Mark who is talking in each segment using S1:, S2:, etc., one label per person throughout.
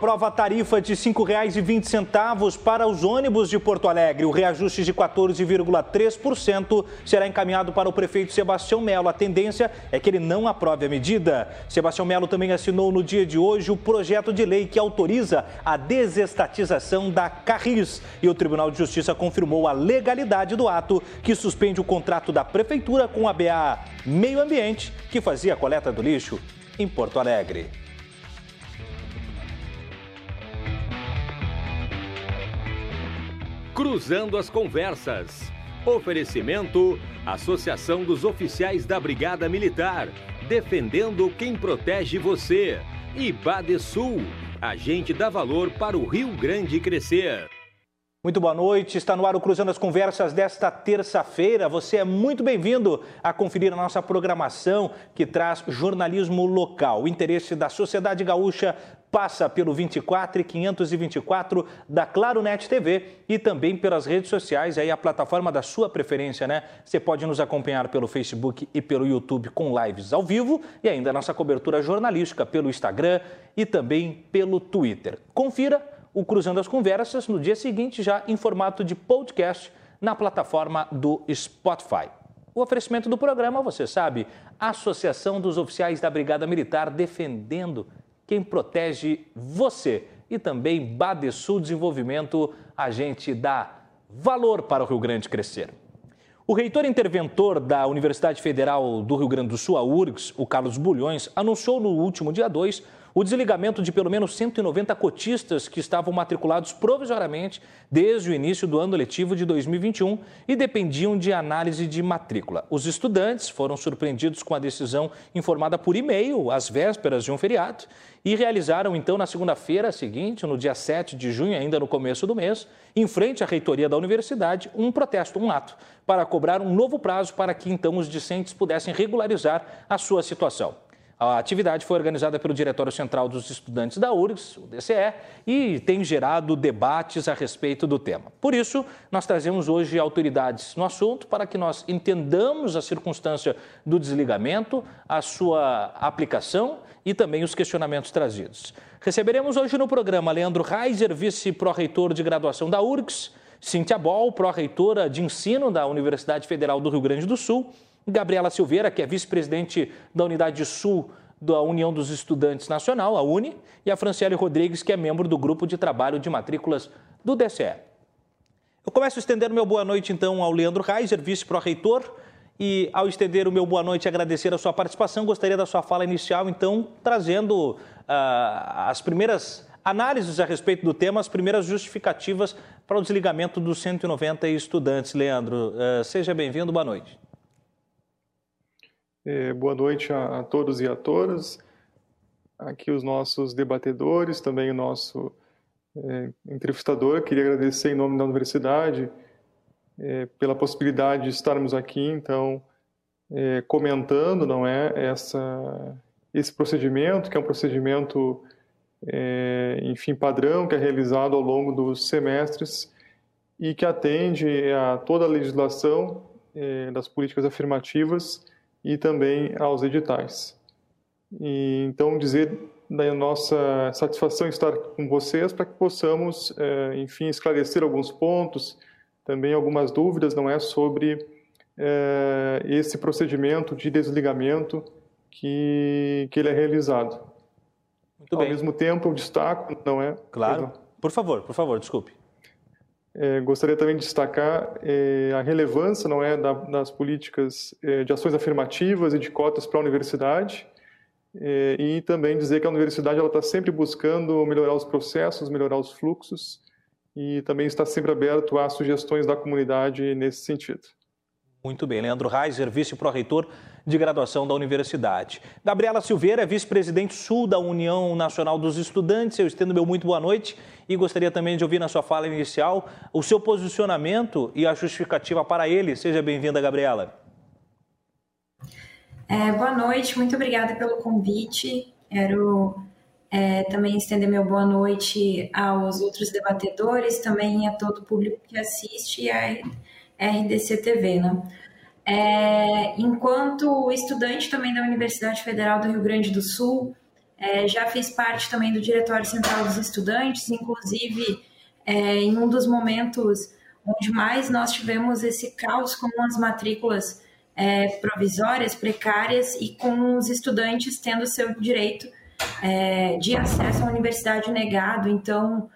S1: Prova tarifa de R$ 5,20 para os ônibus de Porto Alegre. O reajuste de 14,3% será encaminhado para o prefeito Sebastião Melo. A tendência é que ele não aprove a medida. Sebastião Melo também assinou no dia de hoje o projeto de lei que autoriza a desestatização da Carris. E o Tribunal de Justiça confirmou a legalidade do ato que suspende o contrato da prefeitura com a BA Meio Ambiente, que fazia a coleta do lixo em Porto Alegre.
S2: Cruzando as Conversas. Oferecimento: Associação dos Oficiais da Brigada Militar. Defendendo quem protege você. E Badesul. Agente dá valor para o Rio Grande crescer.
S1: Muito boa noite, está no ar o Cruzando as Conversas desta terça-feira. Você é muito bem-vindo a conferir a nossa programação que traz jornalismo local. O interesse da sociedade gaúcha passa pelo 24 e 524 da Claro Net TV e também pelas redes sociais, aí a plataforma da sua preferência, né? Você pode nos acompanhar pelo Facebook e pelo YouTube com lives ao vivo e ainda a nossa cobertura jornalística pelo Instagram e também pelo Twitter. Confira o Cruzando as Conversas no dia seguinte, já em formato de podcast na plataforma do Spotify. O oferecimento do programa, você sabe, Associação dos Oficiais da Brigada Militar defendendo quem protege você. E também Badesul Desenvolvimento, a gente dá valor para o Rio Grande crescer. O reitor interventor da Universidade Federal do Rio Grande do Sul, a URGS, o Carlos Bulhões, anunciou no último dia 2 o desligamento de pelo menos 190 cotistas que estavam matriculados provisoriamente desde o início do ano letivo de 2021 e dependiam de análise de matrícula. Os estudantes foram surpreendidos com a decisão informada por e-mail às vésperas de um feriado e realizaram então na segunda-feira seguinte, no dia 7 de junho, ainda no começo do mês, em frente à reitoria da universidade, um protesto, um ato, para cobrar um novo prazo para que então os discentes pudessem regularizar a sua situação. A atividade foi organizada pelo Diretório Central dos Estudantes da URGS, o DCE, e tem gerado debates a respeito do tema. Por isso, nós trazemos hoje autoridades no assunto para que nós entendamos a circunstância do desligamento, a sua aplicação e também os questionamentos trazidos. Receberemos hoje no programa Leandro Reiser, vice-pró-reitor de graduação da URGS, Cíntia Bol, pró-reitora de ensino da Universidade Federal do Rio Grande do Sul, Gabriela Silveira, que é vice-presidente da Unidade Sul da União dos Estudantes Nacional, a UNE, e a Franciele Rodrigues, que é membro do Grupo de Trabalho de Matrículas do DCE. Eu começo a estender o meu boa noite, então, ao Leandro Reiser, vice-pró-reitor, e ao estender o meu boa noite e agradecer a sua participação, gostaria da sua fala inicial, então, trazendo uh, as primeiras análises a respeito do tema, as primeiras justificativas para o desligamento dos 190 estudantes. Leandro, uh, seja bem-vindo, boa noite.
S3: É, boa noite a, a, todos e a todas. Aqui os nossos debatedores, também o nosso é, entrevistador. Queria agradecer em nome da universidade é, pela possibilidade de estarmos aqui, então, comentando, não é, essa, esse procedimento, que é um procedimento, enfim, padrão, que é realizado ao longo dos semestres e que atende a toda a legislação das políticas afirmativas e também aos editais. E, então, dizer da nossa satisfação estar com vocês para que possamos, é, enfim, esclarecer alguns pontos, também algumas dúvidas, não é, sobre é, esse procedimento de desligamento que, que ele é realizado. Muito Ao bem. mesmo tempo, eu destaco, não é?
S1: Claro. Perdão. Por favor, por favor, desculpe.
S3: É, gostaria também de destacar é, a relevância não é da, das políticas é, de ações afirmativas e de cotas para a universidade é, e também dizer que a universidade está sempre buscando melhorar os processos, melhorar os fluxos e também está sempre aberto a sugestões da comunidade nesse sentido.
S1: Muito bem, Leandro Reiser, vice-pró-reitor de graduação da universidade. Gabriela Silveira, vice-presidente sul da União Nacional dos Estudantes. Eu estendo meu muito boa noite e gostaria também de ouvir na sua fala inicial o seu posicionamento e a justificativa para ele. Seja bem-vinda, Gabriela.
S4: É, boa noite, muito obrigada pelo convite. Quero é, também estender meu boa noite aos outros debatedores, também a todo o público que assiste a RDC TV. Né? É, enquanto estudante também da Universidade Federal do Rio Grande do Sul, é, já fiz parte também do Diretório Central dos Estudantes, inclusive é, em um dos momentos onde mais nós tivemos esse caos com as matrículas é, provisórias, precárias e com os estudantes tendo seu direito é, de acesso à universidade negado. Então,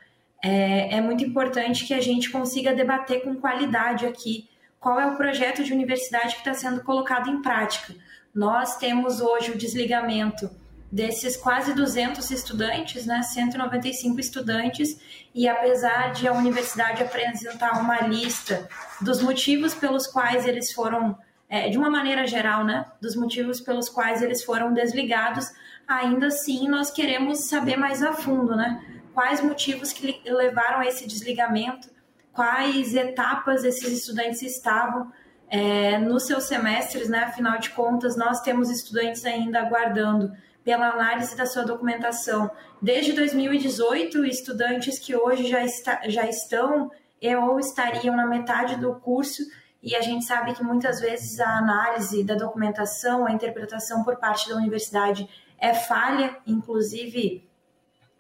S4: é, é muito importante que a gente consiga debater com qualidade aqui qual é o projeto de universidade que está sendo colocado em prática. Nós temos hoje o desligamento desses quase 200 estudantes, né, 195 estudantes, e apesar de a universidade apresentar uma lista dos motivos pelos quais eles foram, é, de uma maneira geral, né, dos motivos pelos quais eles foram desligados, ainda assim nós queremos saber mais a fundo, né, quais motivos que levaram a esse desligamento, quais etapas esses estudantes estavam é, nos seus semestres, né, afinal de contas nós temos estudantes ainda aguardando pela análise da sua documentação. Desde 2018, estudantes que hoje já, está, já estão ou estariam na metade do curso, e a gente sabe que muitas vezes a análise da documentação, a interpretação por parte da universidade é falha, inclusive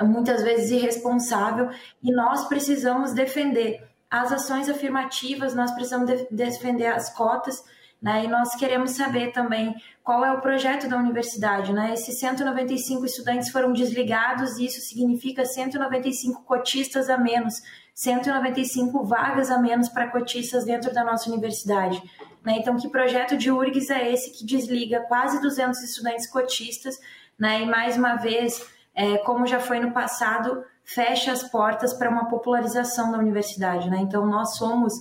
S4: muitas vezes irresponsável, e nós precisamos defender as ações afirmativas, nós precisamos de defender as cotas né? E nós queremos saber também qual é o projeto da universidade. Né? Esses 195 estudantes foram desligados e isso significa 195 cotistas a menos, 195 vagas a menos para cotistas dentro da nossa universidade. Né? Então, que projeto de URGS é esse que desliga quase 200 estudantes cotistas né? e, mais uma vez, é, como já foi no passado, fecha as portas para uma popularização da universidade. Né? Então, nós somos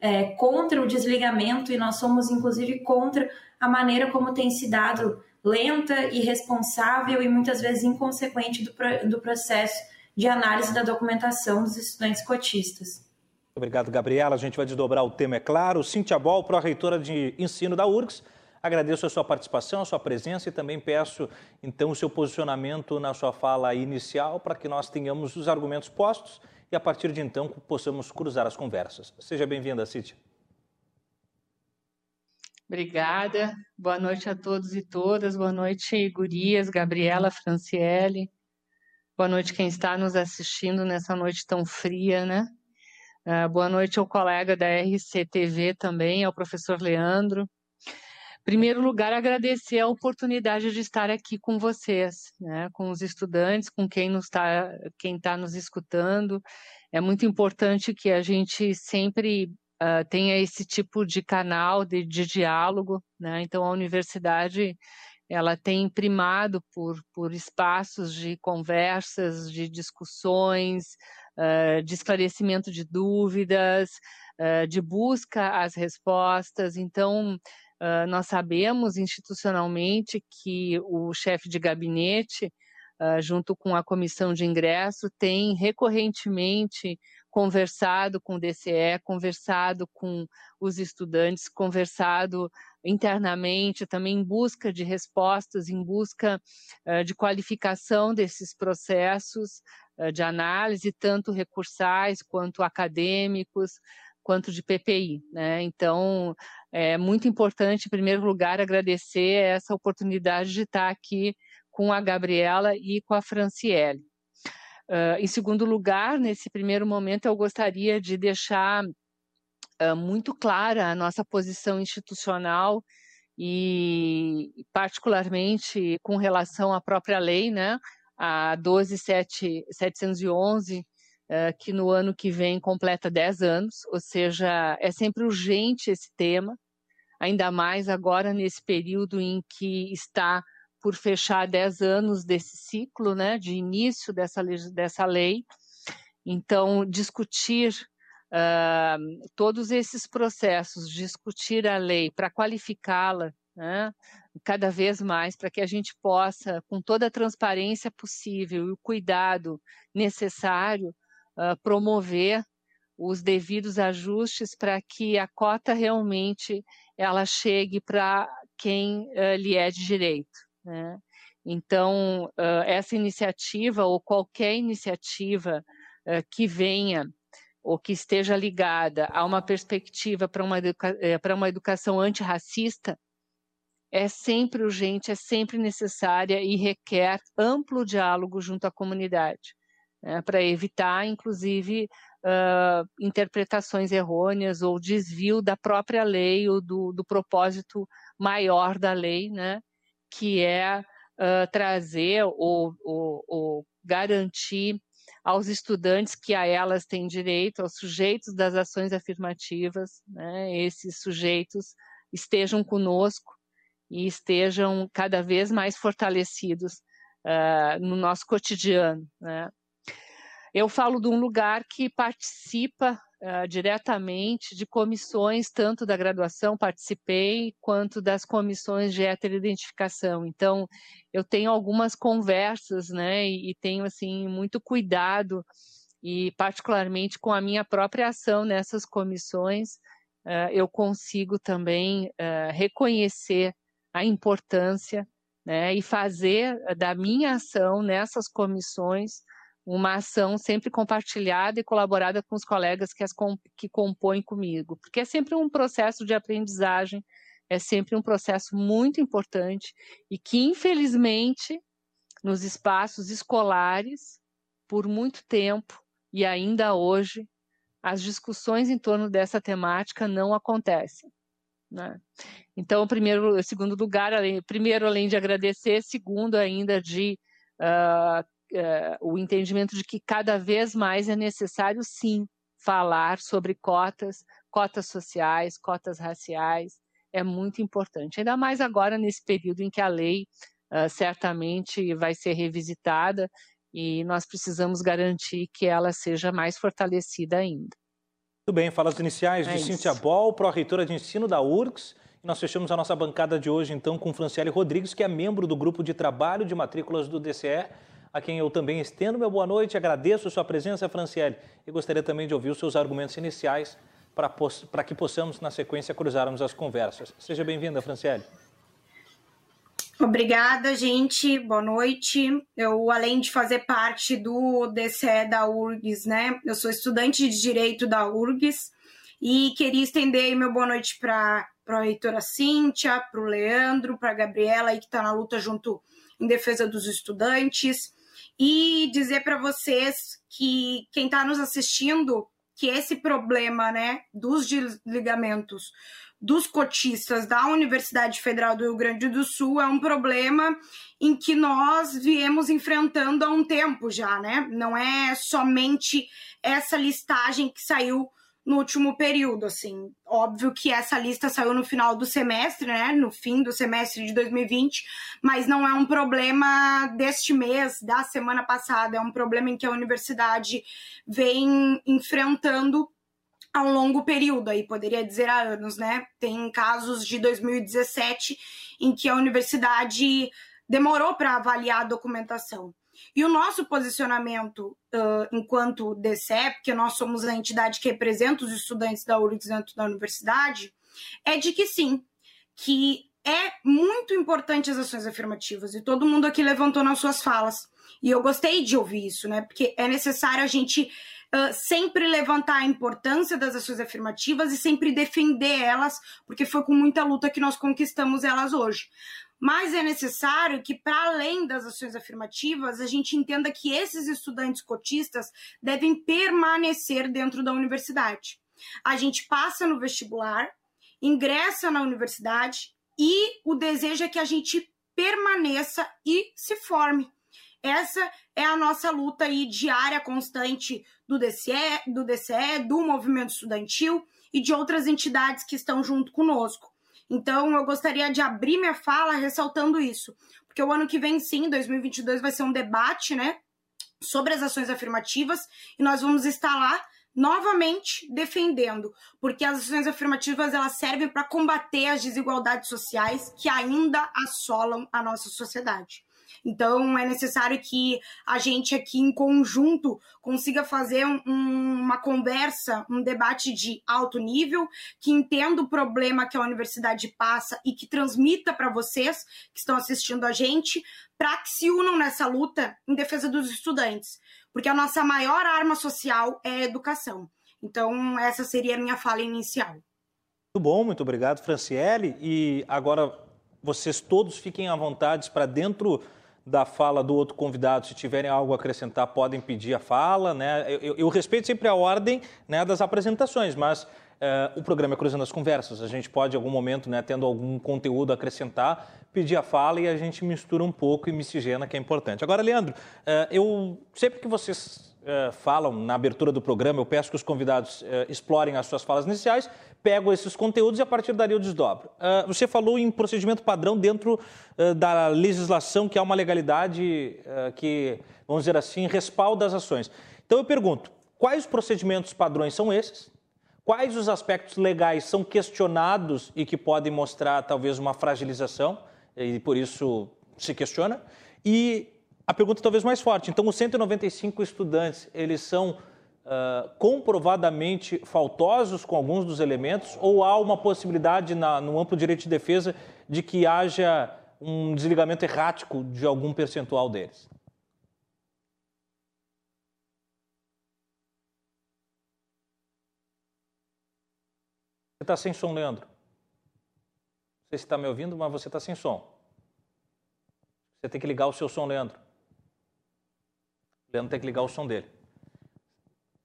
S4: é, contra o desligamento e nós somos, inclusive, contra a maneira como tem se dado lenta, irresponsável e muitas vezes inconsequente do, do processo de análise da documentação dos estudantes cotistas.
S1: Obrigado, Gabriela. A gente vai desdobrar o tema, é claro. Cíntia Bol, pró-reitora de ensino da URGS. Agradeço a sua participação, a sua presença e também peço, então, o seu posicionamento na sua fala inicial para que nós tenhamos os argumentos postos e a partir de então possamos cruzar as conversas. Seja bem-vinda, Cíntia.
S5: Obrigada. Boa noite a todos e todas. Boa noite, Gurias, Gabriela, Franciele. Boa noite quem está nos assistindo nessa noite tão fria, né? Uh, boa noite ao colega da RCTV também, ao professor Leandro primeiro lugar, agradecer a oportunidade de estar aqui com vocês, né, com os estudantes, com quem está, está nos escutando. É muito importante que a gente sempre uh, tenha esse tipo de canal de, de diálogo, né? Então a universidade ela tem primado por, por espaços de conversas, de discussões, uh, de esclarecimento de dúvidas, uh, de busca às respostas. Então, Uh, nós sabemos institucionalmente que o chefe de gabinete, uh, junto com a comissão de ingresso, tem recorrentemente conversado com o DCE, conversado com os estudantes, conversado internamente, também em busca de respostas, em busca uh, de qualificação desses processos de análise, tanto recursais quanto acadêmicos, quanto de PPI. Né? Então, é muito importante, em primeiro lugar, agradecer essa oportunidade de estar aqui com a Gabriela e com a Franciele. Uh, em segundo lugar, nesse primeiro momento, eu gostaria de deixar uh, muito clara a nossa posição institucional e, particularmente, com relação à própria lei, né, a 12.711, uh, que no ano que vem completa 10 anos, ou seja, é sempre urgente esse tema, ainda mais agora nesse período em que está por fechar 10 anos desse ciclo, né, de início dessa, dessa lei. Então, discutir uh, todos esses processos, discutir a lei para qualificá-la, né, cada vez mais, para que a gente possa, com toda a transparência possível e o cuidado necessário, uh, promover os devidos ajustes para que a cota realmente ela chegue para quem uh, lhe é de direito. Né? Então, uh, essa iniciativa ou qualquer iniciativa uh, que venha ou que esteja ligada a uma perspectiva para uma, educa uma educação antirracista, é sempre urgente, é sempre necessária e requer amplo diálogo junto à comunidade, né, para evitar, inclusive, uh, interpretações errôneas ou desvio da própria lei ou do, do propósito maior da lei, né, que é uh, trazer ou, ou, ou garantir aos estudantes que a elas têm direito, aos sujeitos das ações afirmativas, né, esses sujeitos estejam conosco e estejam cada vez mais fortalecidos uh, no nosso cotidiano. Né. Eu falo de um lugar que participa uh, diretamente de comissões, tanto da graduação participei, quanto das comissões de heteroidentificação. Então, eu tenho algumas conversas, né, e, e tenho, assim, muito cuidado, e particularmente com a minha própria ação nessas comissões, uh, eu consigo também uh, reconhecer a importância né, e fazer da minha ação nessas comissões uma ação sempre compartilhada e colaborada com os colegas que, as que compõem comigo, porque é sempre um processo de aprendizagem, é sempre um processo muito importante e que, infelizmente, nos espaços escolares, por muito tempo e ainda hoje, as discussões em torno dessa temática não acontecem. Né? Então, primeiro, segundo lugar, além, primeiro, além de agradecer, segundo, ainda de uh, uh, o entendimento de que cada vez mais é necessário, sim, falar sobre cotas, cotas sociais, cotas raciais, é muito importante. Ainda mais agora, nesse período em que a lei uh, certamente vai ser revisitada e nós precisamos garantir que ela seja mais fortalecida ainda.
S1: Muito bem, falas iniciais é de isso. Cíntia Bol, pró-reitora de ensino da URGS. E nós fechamos a nossa bancada de hoje, então, com Franciele Rodrigues, que é membro do grupo de trabalho de matrículas do DCE a quem eu também estendo meu boa noite, agradeço sua presença, Franciele, e gostaria também de ouvir os seus argumentos iniciais para que possamos, na sequência, cruzarmos as conversas. Seja bem-vinda, Franciele.
S6: Obrigada, gente. Boa noite. Eu, além de fazer parte do DCE da URGS, né, eu sou estudante de Direito da URGS e queria estender meu boa noite para a reitora Cíntia, para o Leandro, para a Gabriela, aí, que está na luta junto em defesa dos estudantes, e dizer para vocês que quem está nos assistindo que esse problema, né, dos desligamentos dos cotistas da Universidade Federal do Rio Grande do Sul é um problema em que nós viemos enfrentando há um tempo já, né? Não é somente essa listagem que saiu no último período, assim. Óbvio que essa lista saiu no final do semestre, né? No fim do semestre de 2020, mas não é um problema deste mês, da semana passada, é um problema em que a universidade vem enfrentando a um longo período, aí poderia dizer há anos, né? Tem casos de 2017 em que a universidade demorou para avaliar a documentação. E o nosso posicionamento uh, enquanto DCE, porque nós somos a entidade que representa os estudantes da URGS dentro da universidade, é de que sim, que é muito importante as ações afirmativas, e todo mundo aqui levantou nas suas falas. E eu gostei de ouvir isso, né? Porque é necessário a gente sempre levantar a importância das ações afirmativas e sempre defender elas, porque foi com muita luta que nós conquistamos elas hoje mas é necessário que, para além das ações afirmativas, a gente entenda que esses estudantes cotistas devem permanecer dentro da universidade. A gente passa no vestibular, ingressa na universidade e o desejo é que a gente permaneça e se forme. Essa é a nossa luta aí diária, constante do DCE, do DCE, do movimento estudantil e de outras entidades que estão junto conosco. Então, eu gostaria de abrir minha fala ressaltando isso, porque o ano que vem, sim, 2022, vai ser um debate, né, sobre as ações afirmativas e nós vamos estar lá novamente defendendo, porque as ações afirmativas elas servem para combater as desigualdades sociais que ainda assolam a nossa sociedade. Então, é necessário que a gente aqui em conjunto consiga fazer um, uma conversa, um debate de alto nível, que entenda o problema que a universidade passa e que transmita para vocês que estão assistindo a gente, para que se unam nessa luta em defesa dos estudantes. Porque a nossa maior arma social é a educação. Então, essa seria a minha fala inicial.
S1: Muito bom, muito obrigado, Franciele. E agora vocês todos fiquem à vontade para dentro da fala do outro convidado, se tiverem algo a acrescentar, podem pedir a fala. Né? Eu, eu respeito sempre a ordem né, das apresentações, mas uh, o programa é Cruzando as Conversas. A gente pode, em algum momento, né, tendo algum conteúdo a acrescentar, pedir a fala e a gente mistura um pouco e miscigena, que é importante. Agora, Leandro, uh, eu sempre que vocês uh, falam na abertura do programa, eu peço que os convidados explorem as suas falas iniciais pego esses conteúdos e a partir dali eu desdobro. Uh, você falou em procedimento padrão dentro uh, da legislação, que há uma legalidade uh, que, vamos dizer assim, respalda as ações. Então eu pergunto, quais procedimentos padrões são esses? Quais os aspectos legais são questionados e que podem mostrar talvez uma fragilização e por isso se questiona? E a pergunta talvez mais forte, então os 195 estudantes, eles são uh, comprovadamente faltosos com alguns dos elementos ou há uma possibilidade na, no amplo direito de defesa de que haja um desligamento errático de algum percentual deles? Você está sem som, Leandro? Não sei se está me ouvindo, mas você está sem som. Você tem que ligar o seu som, Leandro. O Leandro tem que ligar o som dele.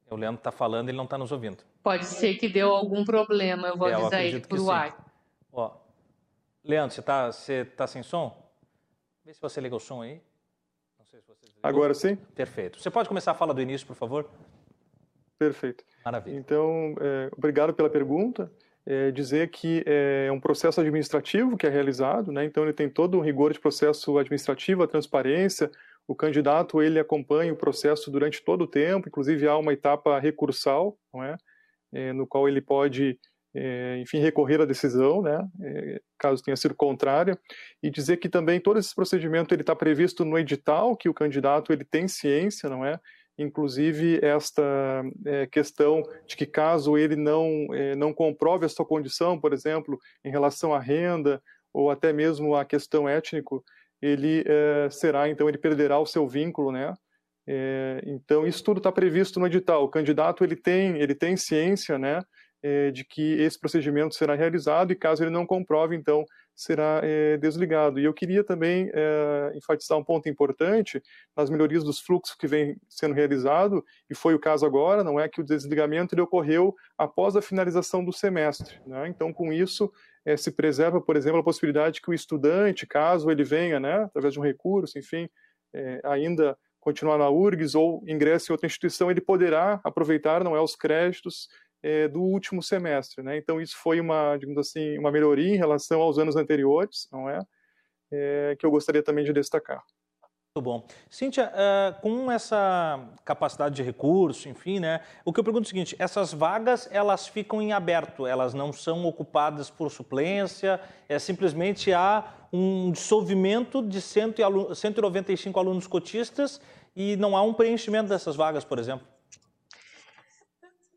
S1: O Leandro está falando e ele não está nos ouvindo.
S5: Pode ser que deu algum problema, eu vou é, avisar ele por ar.
S1: Ó, Leandro, você está você tá sem som? Vê se você liga o som aí.
S3: Se Agora sim?
S1: Perfeito. Você pode começar a fala do início, por favor?
S3: Perfeito.
S1: Maravilha.
S3: Então, é, obrigado pela pergunta. É, dizer que é um processo administrativo que é realizado, né? então ele tem todo o rigor de processo administrativo, a transparência, o candidato ele acompanha o processo durante todo o tempo, inclusive há uma etapa recursal, não é? é no qual ele pode, é, enfim, recorrer à decisão, né? É, caso tenha sido contrária, e dizer que também todo esse procedimento ele está previsto no edital, que o candidato ele tem ciência, não é? Inclusive esta é, questão de que caso ele não é, não comprove a sua condição, por exemplo, em relação à renda ou até mesmo à questão étnico, ele é, será, então, ele perderá o seu vínculo, né? É, então, isso tudo está previsto no edital. O candidato, ele tem, ele tem ciência, né, é, de que esse procedimento será realizado e, caso ele não comprove, então, será é, desligado. E eu queria também é, enfatizar um ponto importante nas melhorias dos fluxos que vem sendo realizado, e foi o caso agora, não é que o desligamento ele ocorreu após a finalização do semestre. Né? Então, com isso, é, se preserva, por exemplo, a possibilidade que o estudante, caso ele venha, né, através de um recurso, enfim, é, ainda continuar na URGS ou ingresse em outra instituição, ele poderá aproveitar, não é, os créditos é, do último semestre, né? Então isso foi uma, digamos assim, uma melhoria em relação aos anos anteriores, não é? é que eu gostaria também de destacar.
S1: Muito bom. Cíntia, uh, com essa capacidade de recurso, enfim, né? O que eu pergunto é o seguinte: essas vagas elas ficam em aberto, elas não são ocupadas por suplência, é simplesmente há um dissolvimento de 195 alunos cotistas e não há um preenchimento dessas vagas, por exemplo.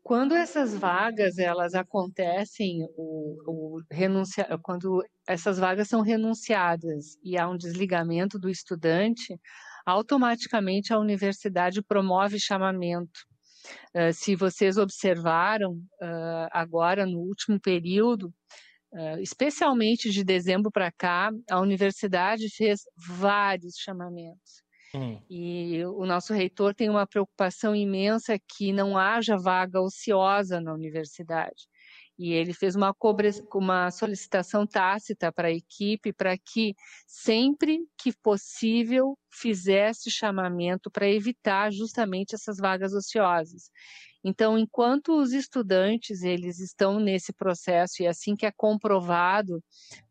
S5: Quando essas vagas elas acontecem, o, o renuncia, quando essas vagas são renunciadas e há um desligamento do estudante, automaticamente a universidade promove chamamento. Uh, se vocês observaram uh, agora no último período, uh, especialmente de dezembro para cá, a universidade fez vários chamamentos. Hum. E o nosso reitor tem uma preocupação imensa que não haja vaga ociosa na universidade. E ele fez uma, uma solicitação tácita para a equipe para que, sempre que possível, fizesse chamamento para evitar justamente essas vagas ociosas. Então, enquanto os estudantes eles estão nesse processo e assim que é comprovado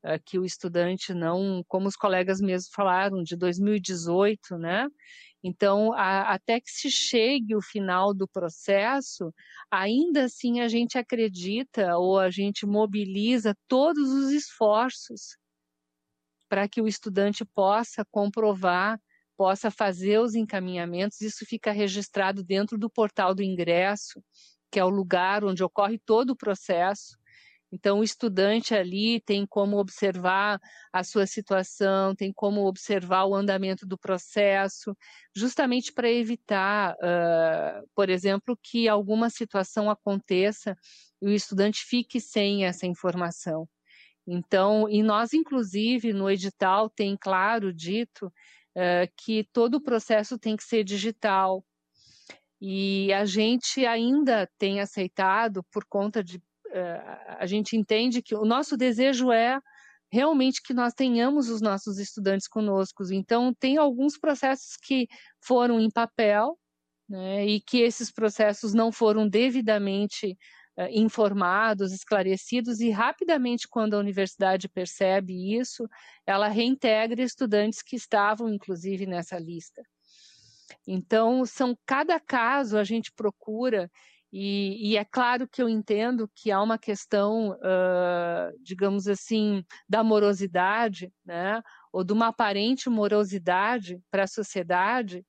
S5: uh, que o estudante não, como os colegas mesmos falaram, de 2018, né? Então, a, até que se chegue o final do processo, ainda assim a gente acredita ou a gente mobiliza todos os esforços para que o estudante possa comprovar possa fazer os encaminhamentos, isso fica registrado dentro do portal do ingresso, que é o lugar onde ocorre todo o processo. Então, o estudante ali tem como observar a sua situação, tem como observar o andamento do processo, justamente para evitar, uh, por exemplo, que alguma situação aconteça e o estudante fique sem essa informação. Então, e nós, inclusive, no edital tem claro dito uh, que todo o processo tem que ser digital. E a gente ainda tem aceitado, por conta de. A gente entende que o nosso desejo é realmente que nós tenhamos os nossos estudantes conosco. Então, tem alguns processos que foram em papel, né, e que esses processos não foram devidamente uh, informados, esclarecidos, e rapidamente, quando a universidade percebe isso, ela reintegra estudantes que estavam, inclusive, nessa lista. Então, são cada caso a gente procura e, e, é claro que eu entendo que há uma questão, uh, digamos assim, da morosidade, né, ou de uma aparente morosidade para a sociedade,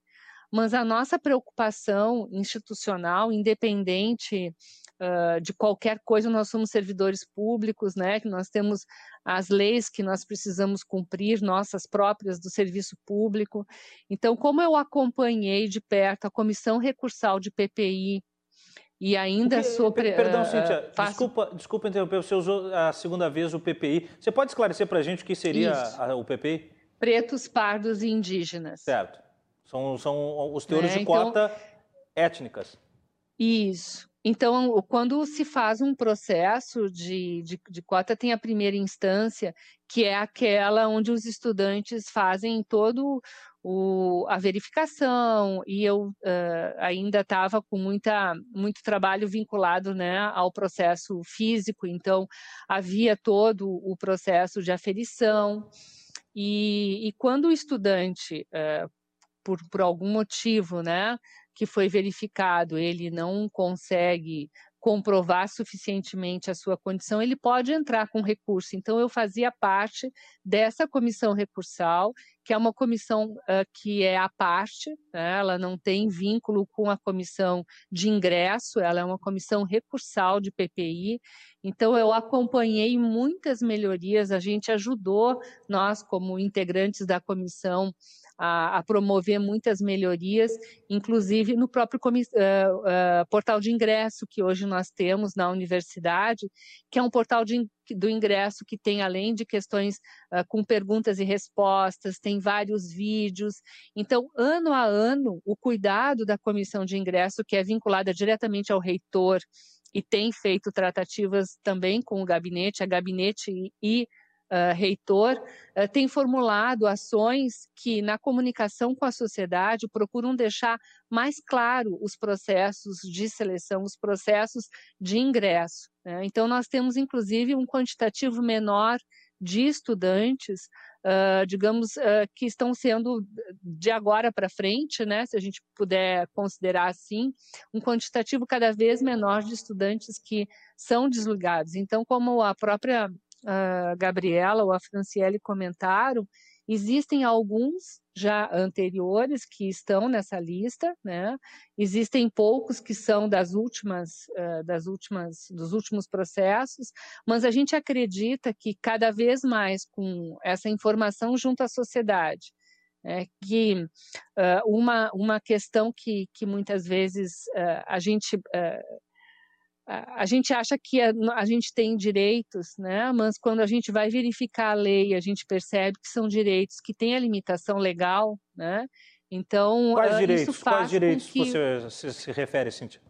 S5: mas a nossa preocupação institucional, independente uh, de qualquer coisa, nós somos servidores públicos, né, que nós temos as leis que nós precisamos cumprir, nossas próprias do serviço público. Então, como eu acompanhei de perto a comissão recursal de PPI, e ainda Porque, sobre.
S1: Perdão, uh, Cíntia, faço... desculpa, desculpa interromper, você usou a segunda vez o PPI. Você pode esclarecer para a gente o que seria a, o PPI?
S5: Pretos, pardos e indígenas.
S1: Certo. São, são os teores é, de então... cota étnicas.
S5: Isso. Então, quando se faz um processo de, de, de, cota, tem a primeira instância, que é aquela onde os estudantes fazem todo o, a verificação, e eu uh, ainda estava com muita, muito trabalho vinculado né, ao processo físico, então havia todo o processo de aferição, e, e quando o estudante, uh, por, por algum motivo, né, que foi verificado, ele não consegue comprovar suficientemente a sua condição, ele pode entrar com recurso. Então, eu fazia parte dessa comissão recursal, que é uma comissão uh, que é à parte, né? ela não tem vínculo com a comissão de ingresso, ela é uma comissão recursal de PPI. Então, eu acompanhei muitas melhorias, a gente ajudou, nós, como integrantes da comissão, a, a, promover muitas melhorias, inclusive no próprio uh, uh, portal de ingresso que hoje nós temos na universidade, que é um portal de, do ingresso que tem, além de questões uh, com perguntas e respostas, tem vários vídeos. Então, ano a ano, o cuidado da comissão de ingresso, que é vinculada diretamente ao reitor, e tem feito tratativas também com o gabinete, a gabinete e, e reitor, uh, tem formulado ações que, na comunicação com a sociedade, procuram deixar mais claro os processos de seleção, os processos de ingresso. Né? Então, nós temos, inclusive, um quantitativo menor de estudantes, uh, digamos, uh, que estão sendo de agora para frente, né, se a gente puder considerar assim, um quantitativo cada vez menor de estudantes que são desligados. Então, como a própria a Gabriela ou a Franciele comentaram, existem alguns já anteriores que estão nessa lista, né? Existem poucos que são das últimas, uh, das últimas, dos últimos processos, mas a gente acredita que cada vez mais com essa informação junto à sociedade, é, que uh, uma, uma questão que, que muitas vezes uh, a gente a gente acha que a, a, gente tem direitos, né? Mas quando a gente vai verificar a lei, a gente percebe que são direitos que têm a limitação legal, né? Então,
S1: quais uh, direitos? quais direitos que... você se, se refere, Cintia?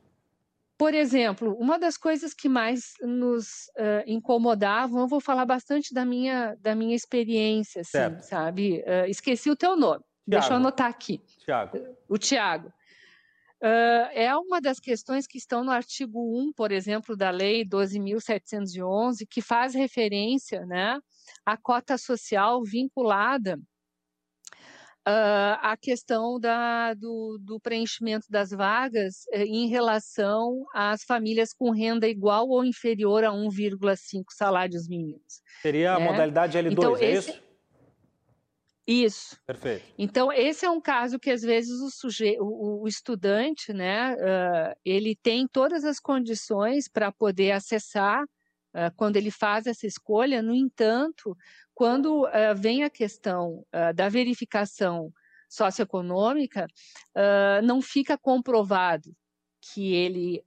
S5: Por exemplo, uma das coisas que mais nos uh, incomodavam, eu vou falar bastante da minha da minha experiência, assim, sabe? Uh, esqueci o teu nome. Thiago. Deixa eu anotar aqui.
S1: Tiago.
S5: O Tiago. Uh, é uma das questões que estão no artigo 1, por exemplo, da Lei 12.711, que faz referência né, à cota social vinculada uh, à questão da, do, do, preenchimento das vagas uh, em relação às famílias com renda igual ou inferior a 1,5 salários mínimos.
S1: Seria a né? modalidade L2, então, é esse... isso?
S5: Isso.
S1: Perfeito.
S5: Então, esse é um caso que, às vezes, o, suje... o, o estudante, né, uh, ele tem todas as condições para poder acessar uh, quando ele faz essa escolha. No entanto, quando uh, vem a questão da verificação socioeconômica, não fica comprovado que ele,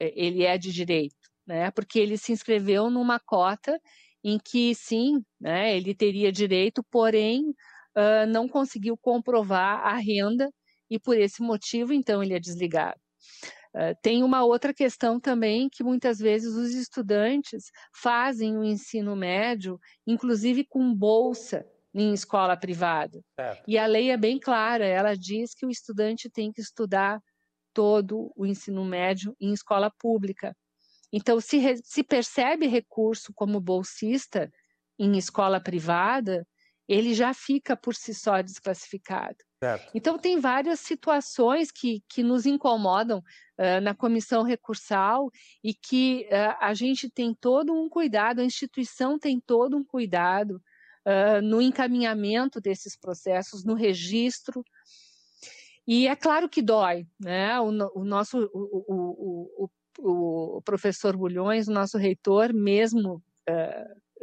S5: ele é de direito, né, porque ele se inscreveu numa cota em que sim, né, ele teria direito, porém uh, não conseguiu comprovar a renda e por esse motivo, então, ele é desligado. Uh, tem uma outra questão também que muitas vezes os estudantes fazem o ensino médio, inclusive com bolsa em escola privada. E a lei é bem clara, ela diz que o estudante tem que estudar todo o ensino médio em escola pública. Então, se, se percebe recurso como bolsista em escola privada, ele já fica por si só desclassificado. Certo. Então, tem várias situações que, que nos incomodam uh, na comissão recursal e que uh, a gente tem todo um cuidado, a instituição tem todo um cuidado uh, no encaminhamento desses processos, no registro. E é claro que dói, né? O, o nosso, o, o, o, professor Bulhões, o nosso reitor, mesmo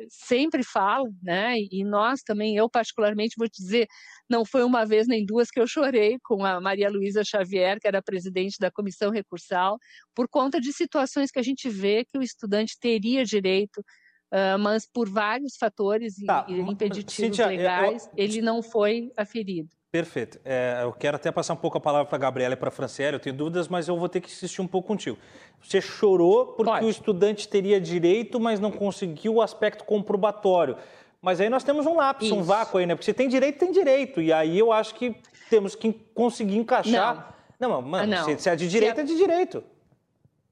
S5: sempre fala, né? E nós também, eu particularmente vou te dizer, não foi uma vez nem duas que eu chorei com a Maria Luísa Xavier, que era presidente da comissão recursal, por conta de situações que a gente vê que o estudante teria direito Uh, mas por vários fatores tá, e, impeditivos Cíntia, legais, eu, eu, ele não foi aferido.
S1: Perfeito. É, eu quero até passar um pouco a palavra para a Gabriela e para a Franciele, eu tenho dúvidas, mas eu vou ter que insistir um pouco contigo. Você chorou porque Pode. o estudante teria direito, mas não conseguiu o aspecto comprobatório. Mas aí nós temos um lápis, Isso. um vácuo aí, né? Porque você tem direito, tem direito. E aí eu acho que temos que conseguir encaixar. Não, não mano, não. Se, é de direito, é... é de direito.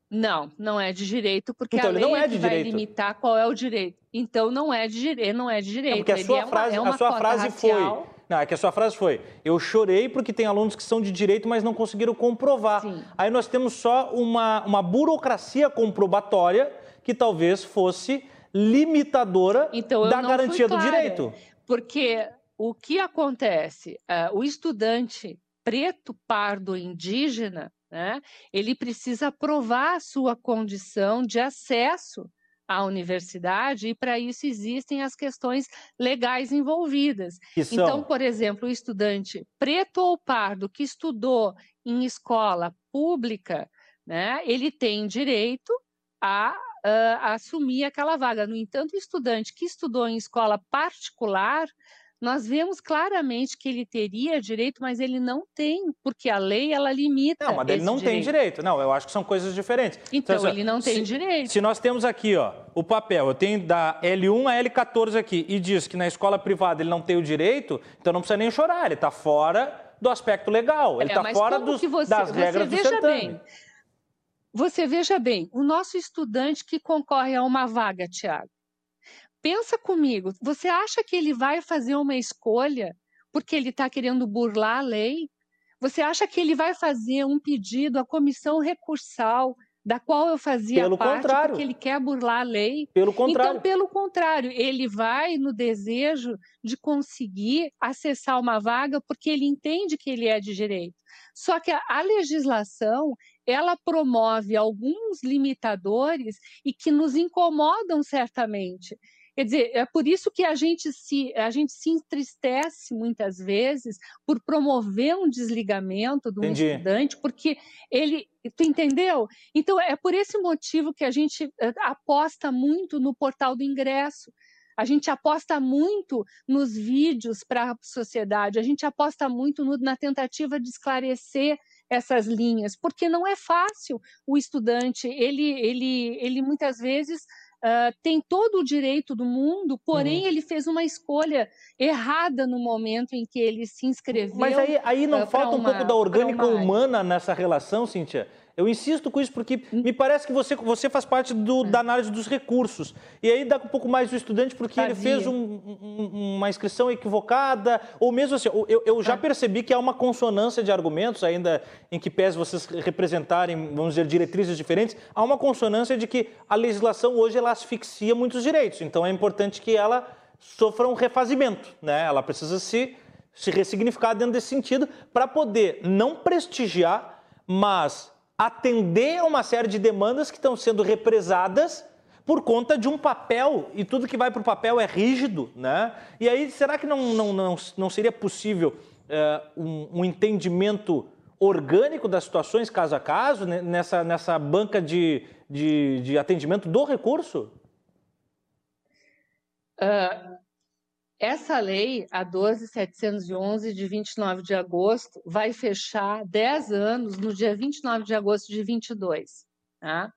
S5: Não, não é de direito, porque então, a lei não é, é de vai limitar qual é o direito. Então não é de direito, não é de direito. Não,
S1: porque a sua frase, é uma, é uma a sua frase racial. foi não, é que a sua frase foi: eu chorei porque tem alunos que são de direito, mas não conseguiram comprovar. Sim. Aí nós temos só uma, uma burocracia comprobatória que talvez fosse limitadora então, da garantia do direito.
S5: Porque o que acontece? Uh, o estudante preto, pardo, indígena, né, ele precisa provar a sua condição de acesso à universidade, e para isso existem as questões legais envolvidas. Então, por exemplo, o estudante preto ou pardo que estudou em escola pública, né, ele tem direito a, a assumir aquela vaga. No entanto, o estudante que estudou em escola particular, nós vemos claramente que ele teria direito, mas ele não tem, porque a lei ela limita.
S1: Não, mas ele não direito. tem direito. Não, eu acho que são coisas diferentes.
S5: Então, então ele não tem se, direito.
S1: Se nós temos aqui, ó, o papel, eu tenho da L1 a L14 aqui e diz que na escola privada ele não tem o direito, então não precisa nem chorar, ele está fora do aspecto legal, ele está é, fora dos, você, das regras você do certame. Bem,
S5: você veja bem, o nosso estudante que concorre a uma vaga, Tiago, pensa comigo, você acha que ele vai fazer uma escolha porque ele está querendo burlar a lei? Você acha que ele vai fazer um pedido à comissão recursal, da qual eu fazia pelo parte, contrário. porque ele quer burlar a lei?
S1: Pelo contrário.
S5: Então, pelo contrário, ele vai no desejo de conseguir acessar uma vaga porque ele entende que ele é de direito. Só que a, a legislação, ela promove alguns limitadores e que nos incomodam certamente. Quer dizer, é por isso que a gente se, a gente se entristece muitas vezes por promover um desligamento do estudante, porque ele. Tu entendeu? Então, é por esse motivo que a gente eh, aposta muito no portal do ingresso. A gente aposta muito nos vídeos para a sociedade, a gente aposta muito no, na tentativa de esclarecer essas linhas, porque não é fácil o estudante, ele, ele, ele muitas vezes Uh, tem todo o direito do mundo, porém uhum. ele fez uma escolha errada no momento em que ele se inscreveu.
S1: Mas aí, aí não uh, falta um uma, pouco da orgânica humana nessa relação, Cíntia? Eu insisto com isso porque hum. me parece que você, você faz parte do, é. da análise dos recursos. E aí dá um pouco mais do estudante porque Fazia. ele fez um, um, uma inscrição equivocada, ou mesmo assim, eu, eu já é. percebi que há uma consonância de argumentos, ainda em que pese vocês representarem, vamos dizer, diretrizes diferentes, há uma consonância de que a legislação hoje ela asfixia muitos direitos. Então é importante que ela sofra um refazimento, né? Ela precisa se, se ressignificar dentro desse sentido para poder não prestigiar, mas atender a uma série de demandas que estão sendo represadas por conta de um papel, e tudo que vai para o papel é rígido, né? E aí, será que não, não, não, não seria possível uh, um, um, entendimento orgânico das situações caso a caso, né? nessa, nessa banca de, de, de atendimento do recurso?
S5: Uh, essa lei, a 12.711, de 29 de agosto, vai fechar 10 anos no dia 29 de agosto de 22. Tá?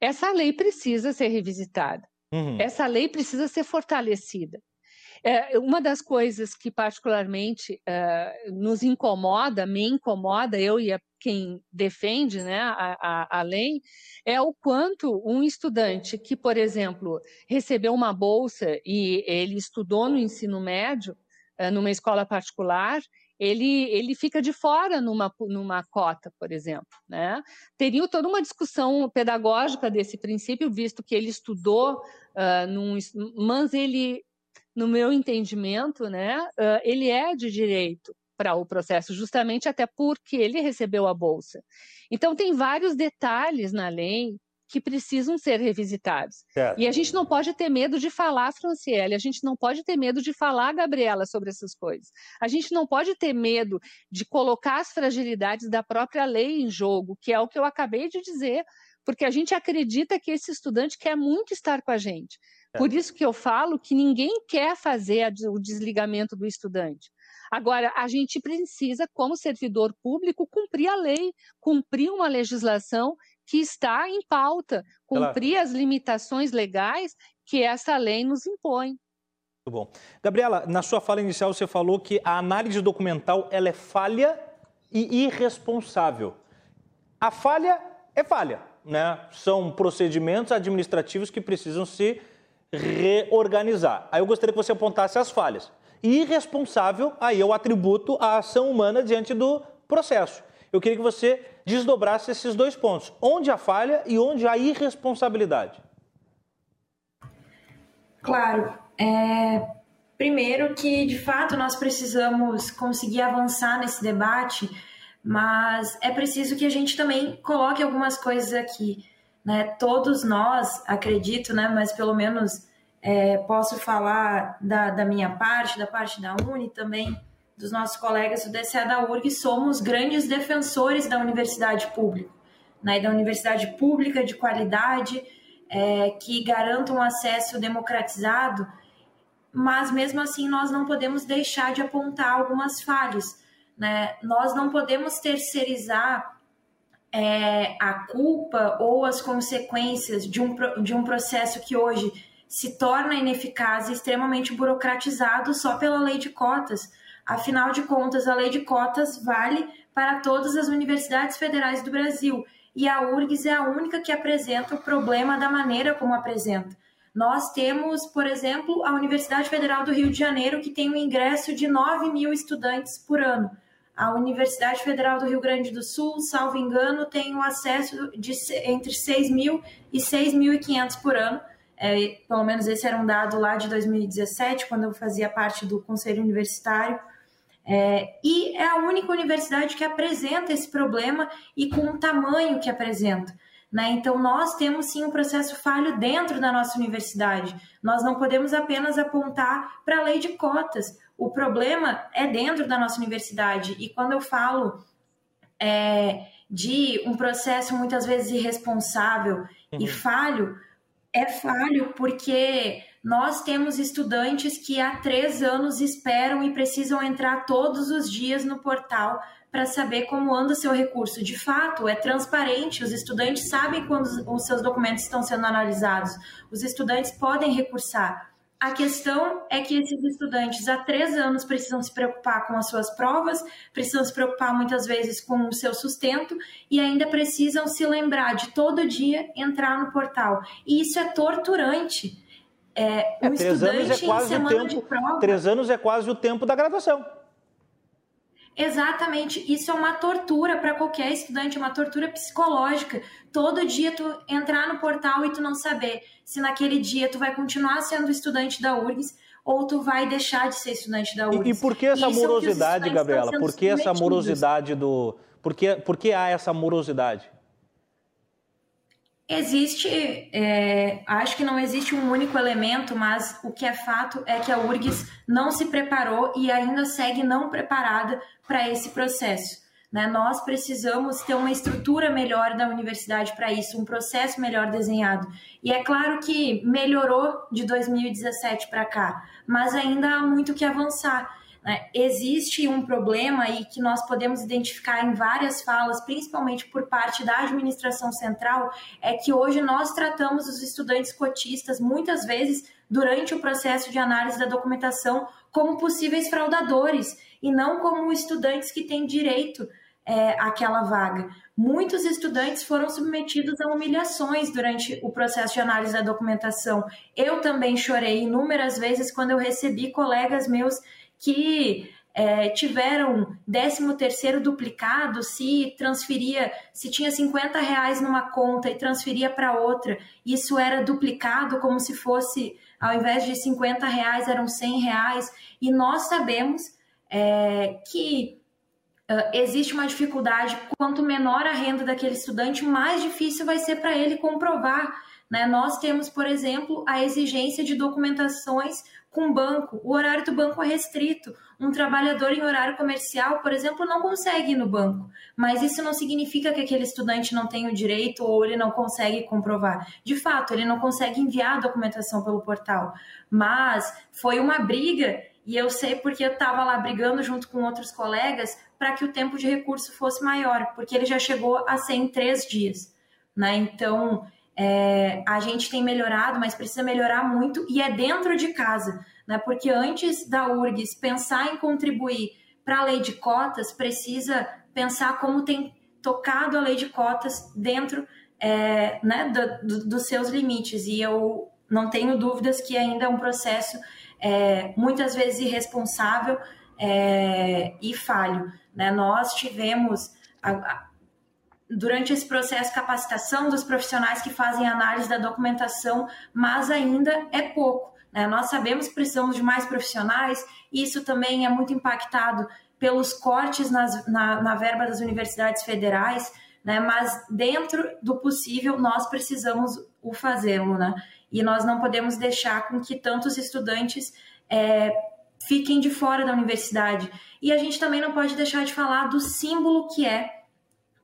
S5: Essa lei precisa ser revisitada. Uhum. Essa lei precisa ser fortalecida. É, uma das coisas que particularmente uh, nos incomoda, me incomoda, eu e a, quem defende né, a, a, a, lei, é o quanto um estudante que, por exemplo, recebeu uma bolsa e ele estudou no ensino médio, uh, numa escola particular, ele, ele fica de fora numa, numa cota, por exemplo. Né? Teria toda uma discussão pedagógica desse princípio, visto que ele estudou, uh, num, mas ele no meu entendimento, né, uh, ele é de direito para o processo, justamente até porque ele recebeu a bolsa. Então, tem vários detalhes na lei que precisam ser revisitados. Certo. E a gente não pode ter medo de falar, Franciele, a gente não pode ter medo de falar, Gabriela, sobre essas coisas. A gente não pode ter medo de colocar as fragilidades da própria lei em jogo, que é o que eu acabei de dizer, porque a gente acredita que esse estudante quer muito estar com a gente. Por isso que eu falo que ninguém quer fazer o desligamento do estudante. Agora, a gente precisa, como servidor público, cumprir a lei, cumprir uma legislação que está em pauta, cumprir as limitações legais que essa lei nos impõe.
S1: Muito bom. Gabriela, na sua fala inicial você falou que a análise documental ela é falha e irresponsável. A falha é falha, né? São procedimentos administrativos que precisam se reorganizar. Aí eu gostaria que você apontasse as falhas. E irresponsável, aí eu atributo a ação humana diante do processo. Eu queria que você desdobrasse esses dois pontos. Onde a falha e onde a irresponsabilidade?
S4: Claro. É, primeiro que, de fato, nós precisamos conseguir avançar nesse debate, mas é preciso que a gente também coloque algumas coisas aqui né? Todos nós, acredito, né? Mas pelo menos é, posso falar da, da minha parte, da parte da Uni também, dos nossos colegas do DCA da URG, somos grandes defensores da universidade pública, né? Da universidade pública de qualidade, é, que garanta um acesso democratizado, mas mesmo assim nós não podemos deixar de apontar algumas falhas, né? Nós não podemos terceirizar é, a culpa ou as consequências de um, de um processo que hoje se torna ineficaz e extremamente burocratizado só pela lei de cotas. Afinal de contas, a lei de cotas vale para todas as universidades federais do Brasil e a URGS é a única que apresenta o problema da maneira como apresenta. Nós temos, por exemplo, a Universidade Federal do Rio de Janeiro, que tem um ingresso de 9 mil estudantes por ano. A Universidade Federal do Rio Grande do Sul, salvo engano, tem um acesso de entre 6 mil e 6.500 por ano. É, pelo menos esse era um dado lá de 2017, quando eu fazia parte do Conselho Universitário. É, e é a única universidade que apresenta esse problema e com o tamanho que apresenta. Né? Então, nós temos sim um processo falho dentro da nossa universidade. Nós não podemos apenas apontar para a lei de cotas. O problema é dentro da nossa universidade. E quando eu falo é, de um processo muitas vezes irresponsável uhum. e falho, é falho porque nós temos estudantes que há três anos esperam e precisam entrar todos os dias no portal para saber como anda o seu recurso. De fato, é transparente, os estudantes sabem quando os seus documentos estão sendo analisados, os estudantes podem recursar. A questão é que esses estudantes há três anos precisam se preocupar com as suas provas, precisam se preocupar muitas vezes com o seu sustento e ainda precisam se lembrar de todo dia entrar no portal. E isso é torturante.
S1: É, um é, três anos é quase o tempo, prova, Três anos é quase o tempo da graduação.
S4: Exatamente, isso é uma tortura para qualquer estudante, uma tortura psicológica. Todo dia tu entrar no portal e tu não saber se naquele dia tu vai continuar sendo estudante da URGS ou tu vai deixar de ser estudante da URGS.
S1: E, e por que essa morosidade, Gabriela? Por que essa morosidade do... Por que, por que há essa morosidade?
S4: Existe, é, acho que não existe um único elemento, mas o que é fato é que a URGS não se preparou e ainda segue não preparada para esse processo. Né? Nós precisamos ter uma estrutura melhor da universidade para isso, um processo melhor desenhado. E é claro que melhorou de 2017 para cá, mas ainda há muito que avançar. Né? Existe um problema aí que nós podemos identificar em várias falas, principalmente por parte da administração central, é que hoje nós tratamos os estudantes cotistas muitas vezes durante o processo de análise da documentação como possíveis fraudadores e não como estudantes que têm direito é, àquela vaga. Muitos estudantes foram submetidos a humilhações durante o processo de análise da documentação. Eu também chorei inúmeras vezes quando eu recebi colegas meus que é, tiveram 13 terceiro duplicado se transferia, se tinha 50 reais numa conta e transferia para outra, isso era duplicado como se fosse, ao invés de 50 reais, eram 100 reais, e nós sabemos é, que uh, existe uma dificuldade, quanto menor a renda daquele estudante, mais difícil vai ser para ele comprovar. Né? Nós temos, por exemplo, a exigência de documentações com banco. O horário do banco é restrito. Um trabalhador em horário comercial, por exemplo, não consegue ir no banco. Mas isso não significa que aquele estudante não tem o direito ou ele não consegue comprovar. De fato, ele não consegue enviar a documentação pelo portal. Mas foi uma briga e eu sei porque eu estava lá brigando junto com outros colegas para que o tempo de recurso fosse maior, porque ele já chegou a ser em três dias. Né? Então, é, a gente tem melhorado, mas precisa melhorar muito e é dentro de casa. Né? Porque antes da URGS pensar em contribuir para a lei de cotas, precisa pensar como tem tocado a lei de cotas dentro é, né, do, do, dos seus limites. E eu não tenho dúvidas que ainda é um processo é, muitas vezes irresponsável é, e falho. Né? Nós tivemos, durante esse processo, capacitação dos profissionais que fazem análise da documentação, mas ainda é pouco. Né? Nós sabemos que precisamos de mais profissionais, isso também é muito impactado pelos cortes nas, na, na verba das universidades federais, né? mas dentro do possível nós precisamos o fazê-lo. Né? E nós não podemos deixar com que tantos estudantes é, fiquem de fora da universidade. E a gente também não pode deixar de falar do símbolo que é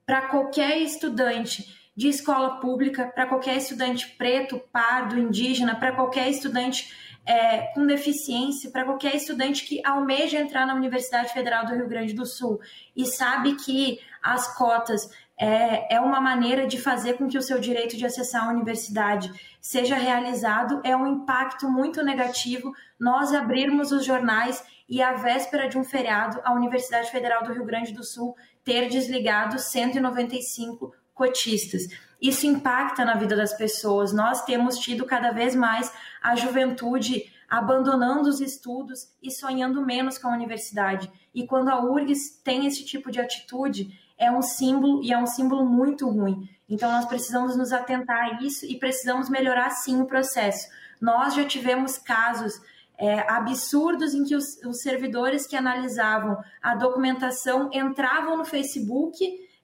S4: para qualquer estudante de escola pública, para qualquer estudante preto, pardo, indígena, para qualquer estudante é, com deficiência, para qualquer estudante que almeja entrar na Universidade Federal do Rio Grande do Sul e sabe que as cotas é, é uma maneira de fazer com que o seu direito de acessar a universidade seja realizado, é um impacto muito negativo. Nós abrirmos os jornais e, à véspera de um feriado, a Universidade Federal do Rio Grande do Sul ter desligado 195 cotistas. Isso impacta na vida das pessoas. Nós temos tido cada vez mais a juventude abandonando os estudos e sonhando menos com a universidade. E quando a URGS tem esse tipo de atitude, é um símbolo e é um símbolo muito ruim. Então nós precisamos nos atentar a isso e precisamos melhorar sim o processo. Nós já tivemos casos é, absurdos em que os, os servidores que analisavam a documentação entravam no Facebook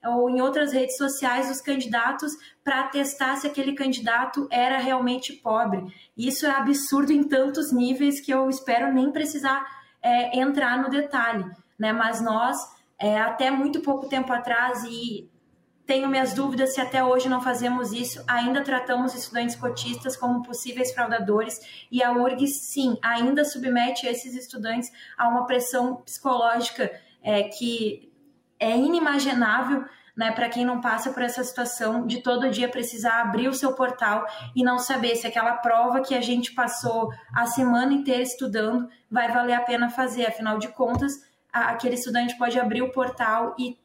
S4: ou em outras redes sociais dos candidatos para testar se aquele candidato era realmente pobre. Isso é absurdo em tantos níveis que eu espero nem precisar é, entrar no detalhe, né? Mas nós é, até muito pouco tempo atrás, e tenho minhas dúvidas se até hoje não fazemos isso, ainda tratamos estudantes cotistas como possíveis fraudadores, e a URGS, sim, ainda submete esses estudantes a uma pressão psicológica é, que é inimaginável né, para quem não passa por essa situação de todo dia precisar abrir o seu portal e não saber se aquela prova que a gente passou a semana inteira estudando vai valer a pena fazer. Afinal de contas, aquele estudante pode abrir o portal e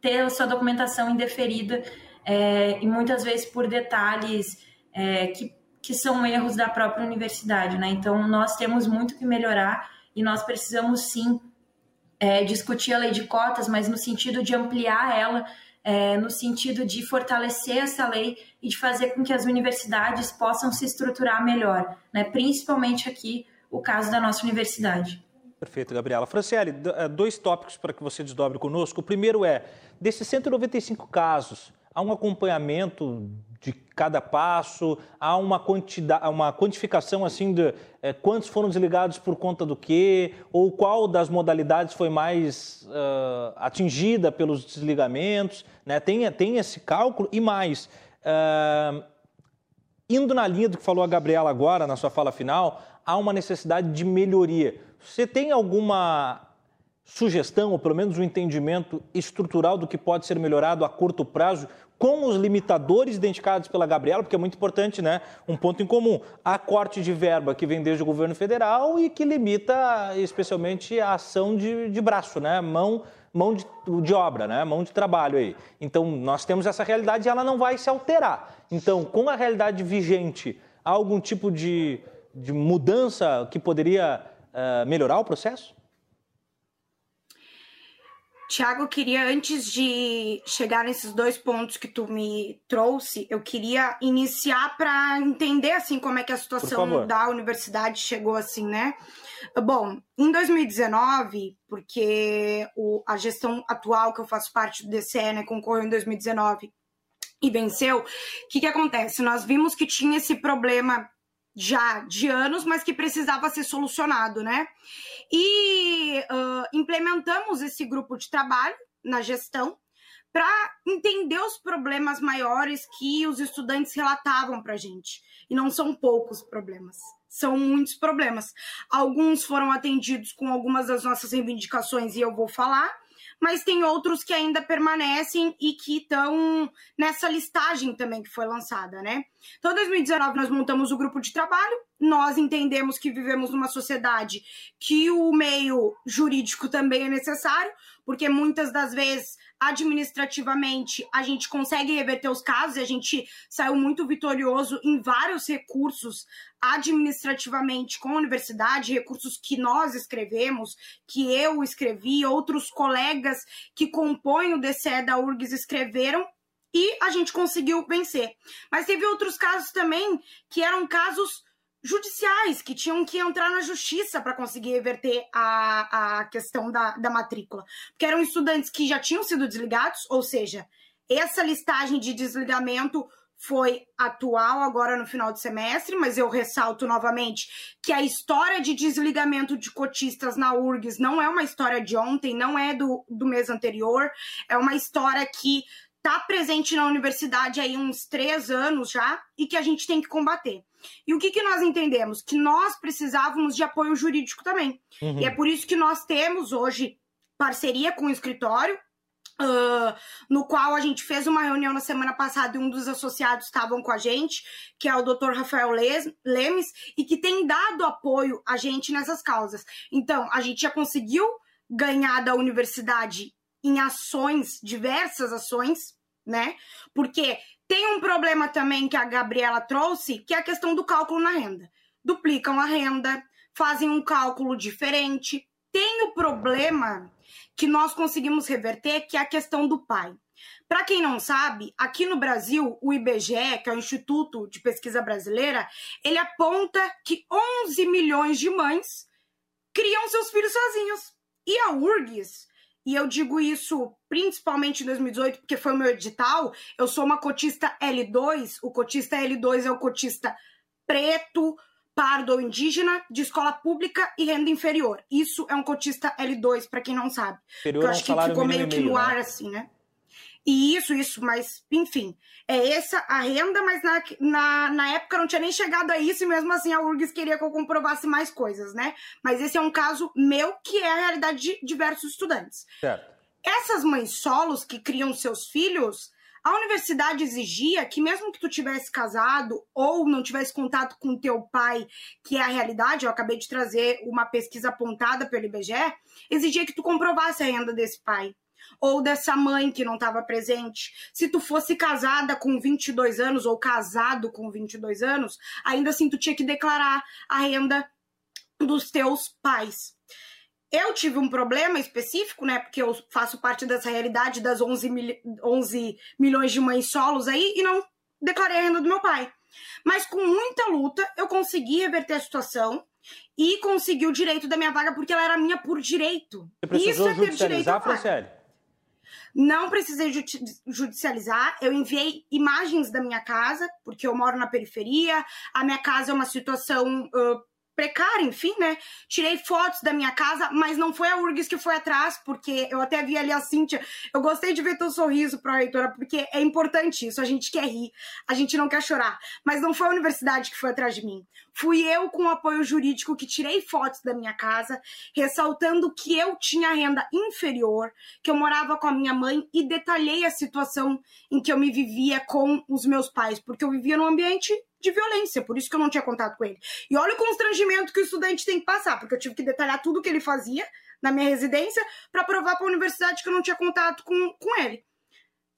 S4: ter a sua documentação indeferida é, e muitas vezes por detalhes é, que, que são erros da própria universidade, né? Então nós temos muito que melhorar e nós precisamos sim é, discutir a lei de cotas, mas no sentido de ampliar ela, é, no sentido de fortalecer essa lei e de fazer com que as universidades possam se estruturar melhor, né? Principalmente aqui o caso da nossa universidade.
S1: Perfeito, Gabriela. Franciele, eh, dois tópicos para que você desdobre conosco. O primeiro é, desses 195 casos, há um acompanhamento de cada passo? Há uma, quantidade, uma quantificação assim de é, quantos foram desligados por conta do quê? Ou qual das modalidades foi mais uh, atingida pelos desligamentos? Né? Tem, tem esse cálculo e mais. Uh, indo na linha do que falou a Gabriela agora, na sua fala final, há uma necessidade de melhoria. Você tem alguma sugestão, ou pelo menos um entendimento estrutural do que pode ser melhorado a curto prazo com os limitadores identificados pela Gabriela, porque é muito importante, né? Um ponto em comum. Há corte de verba que vem desde o governo federal e que limita especialmente a ação de, de braço, né? Mão, mão de, de obra, né? Mão de trabalho aí. Então, nós temos essa realidade e ela não vai se alterar. Então, com a realidade vigente, há algum tipo de, de mudança que poderia uh, melhorar o processo?
S6: Tiago, eu queria, antes de chegar nesses dois pontos que tu me trouxe, eu queria iniciar para entender, assim, como é que a situação da universidade chegou assim, né? Bom, em 2019, porque o, a gestão atual, que eu faço parte do DCE, né, concorreu em 2019 e venceu, o que, que acontece? Nós vimos que tinha esse problema já de anos, mas que precisava ser solucionado, né? E uh, implementamos esse grupo de trabalho na gestão para entender os problemas maiores que os estudantes relatavam para a gente. E não são poucos problemas, são muitos problemas. Alguns foram atendidos com algumas das nossas reivindicações e eu vou falar, mas tem outros que ainda permanecem e que estão nessa listagem também que foi lançada, né? Então, em 2019, nós montamos o grupo de trabalho, nós entendemos que vivemos numa sociedade que o meio jurídico também é necessário, porque muitas das vezes administrativamente a gente consegue reverter os casos e a gente saiu muito vitorioso em vários recursos administrativamente com a universidade, recursos que nós escrevemos, que eu escrevi, outros colegas que compõem o DCE da URGS escreveram e a gente conseguiu vencer. Mas teve outros casos também que eram casos judiciais que tinham que entrar na justiça para conseguir reverter a, a questão da, da matrícula. Porque eram estudantes que já tinham sido desligados, ou seja, essa listagem de desligamento foi atual agora no final de semestre, mas eu ressalto novamente que a história de desligamento de cotistas na URGS não é uma história de ontem, não é do, do mês anterior, é uma história que está presente na universidade aí uns três anos já e que a gente tem que combater. E o que, que nós entendemos? Que nós precisávamos de apoio jurídico também. Uhum. E é por isso que nós temos hoje parceria com o escritório, Uh, no qual a gente fez uma reunião na semana passada e um dos associados estavam com a gente, que é o Dr. Rafael Lemes, e que tem dado apoio a gente nessas causas. Então, a gente já conseguiu ganhar da universidade em ações, diversas ações, né? Porque tem um problema também que a Gabriela trouxe, que é a questão do cálculo na renda. Duplicam a renda, fazem um cálculo diferente. Tem o problema que nós conseguimos reverter, que é a questão do pai. Para quem não sabe, aqui no Brasil, o IBGE, que é o Instituto de Pesquisa Brasileira, ele aponta que 11 milhões de mães criam seus filhos sozinhos. E a URGS, e eu digo isso principalmente em 2018, porque foi o meu edital. Eu sou uma cotista L2. O cotista L2 é o cotista preto, pardo ou indígena, de escola pública e renda inferior. Isso é um cotista L2, para quem não sabe.
S1: Inferior eu
S6: acho
S1: que ficou
S6: meio que no
S1: né?
S6: ar, assim, né? E isso, isso, mas enfim, é essa a renda, mas na, na, na época não tinha nem chegado a isso, e mesmo assim a URGS queria que eu comprovasse mais coisas, né? Mas esse é um caso meu que é a realidade de diversos estudantes.
S1: Certo.
S6: Essas mães solos que criam seus filhos, a universidade exigia que mesmo que tu tivesse casado ou não tivesse contato com teu pai, que é a realidade, eu acabei de trazer uma pesquisa apontada pelo IBGE, exigia que tu comprovasse a renda desse pai ou dessa mãe que não estava presente. Se tu fosse casada com 22 anos ou casado com 22 anos, ainda assim tu tinha que declarar a renda dos teus pais. Eu tive um problema específico, né? Porque eu faço parte dessa realidade das 11, mil, 11 milhões de mães solos aí e não declarei a renda do meu pai. Mas com muita luta eu consegui reverter a situação e consegui o direito da minha vaga porque ela era minha por direito.
S1: Você precisou
S6: Isso é ter direito
S1: judicializar, Franciele?
S6: Não precisei judicializar, eu enviei imagens da minha casa, porque eu moro na periferia, a minha casa é uma situação uh, precária, enfim, né? Tirei fotos da minha casa, mas não foi a URGS que foi atrás, porque eu até vi ali a Cíntia. Eu gostei de ver teu sorriso, a reitora, porque é importante isso. A gente quer rir, a gente não quer chorar. Mas não foi a universidade que foi atrás de mim. Fui eu, com o apoio jurídico, que tirei fotos da minha casa, ressaltando que eu tinha renda inferior, que eu morava com a minha mãe e detalhei a situação em que eu me vivia com os meus pais, porque eu vivia num ambiente de violência, por isso que eu não tinha contato com ele. E olha o constrangimento que o estudante tem que passar, porque eu tive que detalhar tudo que ele fazia na minha residência para provar para a universidade que eu não tinha contato com, com ele.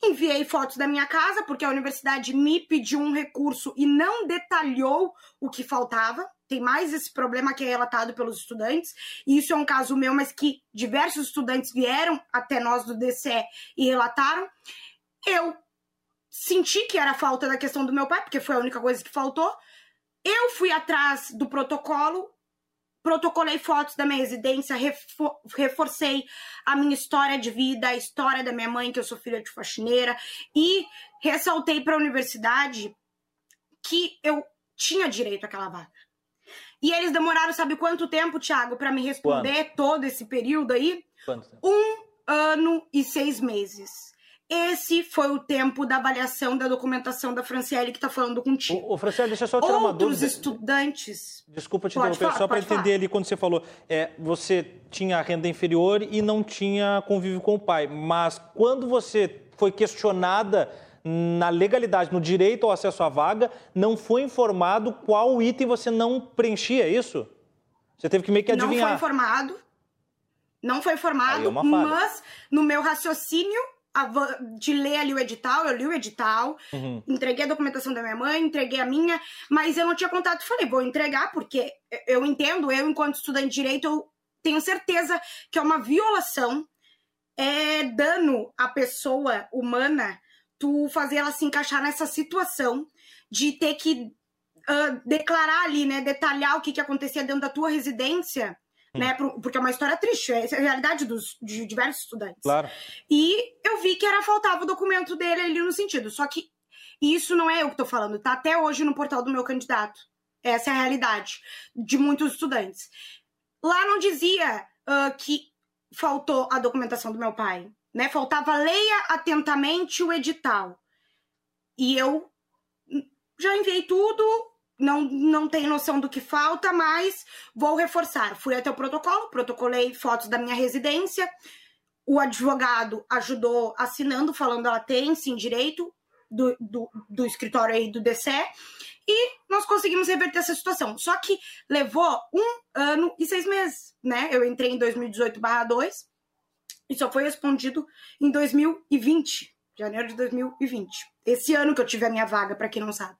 S6: Enviei fotos da minha casa, porque a universidade me pediu um recurso e não detalhou o que faltava. Tem mais esse problema que é relatado pelos estudantes, e isso é um caso meu, mas que diversos estudantes vieram até nós do DCE e relataram. Eu senti que era falta da questão do meu pai, porque foi a única coisa que faltou. Eu fui atrás do protocolo, protocolei fotos da minha residência, refor reforcei a minha história de vida, a história da minha mãe, que eu sou filha de faxineira, e ressaltei para a universidade que eu tinha direito àquela vaga. E eles demoraram, sabe quanto tempo, Thiago, para me responder todo esse período aí? Um ano e seis meses. Esse foi o tempo da avaliação da documentação da Franciele que está falando contigo.
S1: O, o Franciele, deixa eu só tirar Outros uma dúvida.
S6: Outros estudantes...
S1: Desculpa te pode interromper, falar, só para entender falar. ali quando você falou, é, você tinha renda inferior e não tinha convívio com o pai, mas quando você foi questionada na legalidade, no direito ao acesso à vaga, não foi informado qual item você não preenchia, é isso? Você teve que meio que adivinhar.
S6: Não foi informado, não foi informado, é mas no meu raciocínio de ler ali o edital, eu li o edital, uhum. entreguei a documentação da minha mãe, entreguei a minha, mas eu não tinha contato. Falei, vou entregar, porque eu entendo, eu, enquanto estudante de direito, eu tenho certeza que é uma violação, é dano à pessoa humana, tu fazer ela se encaixar nessa situação de ter que uh, declarar ali, né, detalhar o que, que acontecia dentro da tua residência né? Porque é uma história triste, é a realidade dos, de diversos estudantes.
S1: Claro.
S6: E eu vi que era faltava o documento dele ali no sentido. Só que isso não é eu que estou falando, tá até hoje no portal do meu candidato. Essa é a realidade de muitos estudantes. Lá não dizia uh, que faltou a documentação do meu pai, né? Faltava leia atentamente o edital. E eu já enviei tudo, não, não tenho noção do que falta, mas vou reforçar. Fui até o protocolo, protocolei fotos da minha residência. O advogado ajudou assinando, falando ela tem sim direito do, do, do escritório aí do DCE. E nós conseguimos reverter essa situação. Só que levou um ano e seis meses, né? Eu entrei em 2018/2 e só foi respondido em 2020, janeiro de 2020. Esse ano que eu tive a minha vaga, para quem não sabe.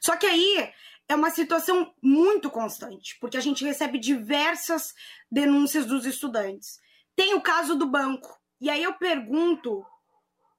S6: Só que aí é uma situação muito constante, porque a gente recebe diversas denúncias dos estudantes. Tem o caso do banco. E aí eu pergunto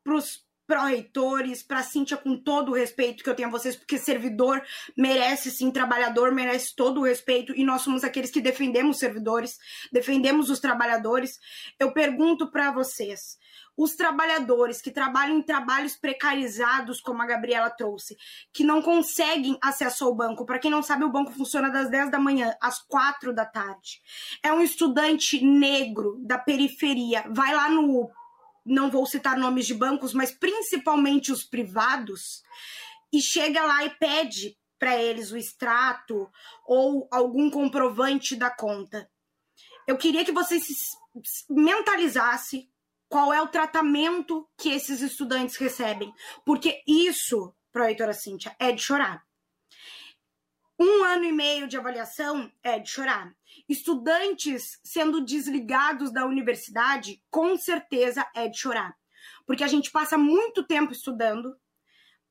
S6: para os pró-reitores, para Cíntia, com todo o respeito que eu tenho a vocês, porque servidor merece sim, trabalhador merece todo o respeito, e nós somos aqueles que defendemos servidores, defendemos os trabalhadores. Eu pergunto para vocês: os trabalhadores que trabalham em trabalhos precarizados, como a Gabriela trouxe, que não conseguem acesso ao banco. Para quem não sabe, o banco funciona das 10 da manhã às 4 da tarde. É um estudante negro da periferia, vai lá no não vou citar nomes de bancos, mas principalmente os privados, e chega lá e pede para eles o extrato ou algum comprovante da conta. Eu queria que você se mentalizasse qual é o tratamento que esses estudantes recebem. Porque isso, professora Cíntia, é de chorar. Um ano e meio de avaliação é de chorar. Estudantes sendo desligados da universidade, com certeza é de chorar. Porque a gente passa muito tempo estudando,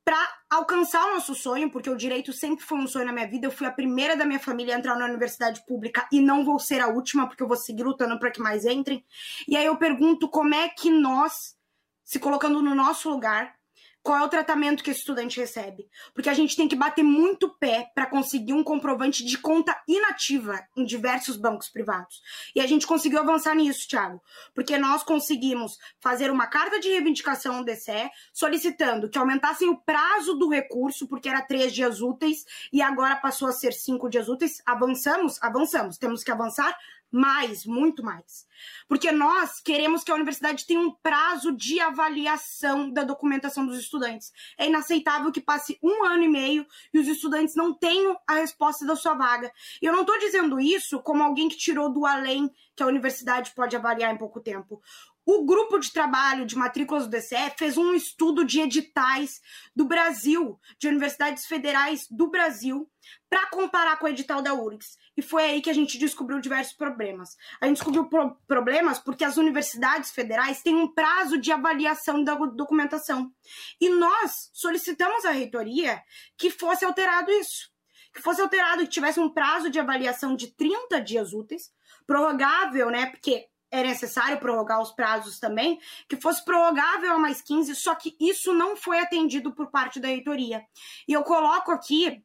S6: para alcançar o nosso sonho, porque o direito sempre foi um sonho na minha vida. Eu fui a primeira da minha família a entrar na universidade pública e não vou ser a última, porque eu vou seguir lutando para que mais entrem. E aí eu pergunto como é que nós, se colocando no nosso lugar, qual é o tratamento que esse estudante recebe. Porque a gente tem que bater muito pé para conseguir um comprovante de conta inativa em diversos bancos privados. E a gente conseguiu avançar nisso, Thiago, porque nós conseguimos fazer uma carta de reivindicação ao DCE solicitando que aumentassem o prazo do recurso, porque era três dias úteis e agora passou a ser cinco dias úteis. Avançamos? Avançamos. Temos que avançar mais, muito mais. Porque nós queremos que a universidade tenha um prazo de avaliação da documentação dos estudantes. É inaceitável que passe um ano e meio e os estudantes não tenham a resposta da sua vaga. E eu não estou dizendo isso como alguém que tirou do além que a universidade pode avaliar em pouco tempo. O grupo de trabalho de matrículas do DCE fez um estudo de editais do Brasil, de universidades federais do Brasil, para comparar com o edital da URGS. E foi aí que a gente descobriu diversos problemas. A gente descobriu pro problemas porque as universidades federais têm um prazo de avaliação da documentação. E nós solicitamos à reitoria que fosse alterado isso. Que fosse alterado, que tivesse um prazo de avaliação de 30 dias úteis, prorrogável, né? Porque é necessário prorrogar os prazos também, que fosse prorrogável a mais 15, só que isso não foi atendido por parte da reitoria. E eu coloco aqui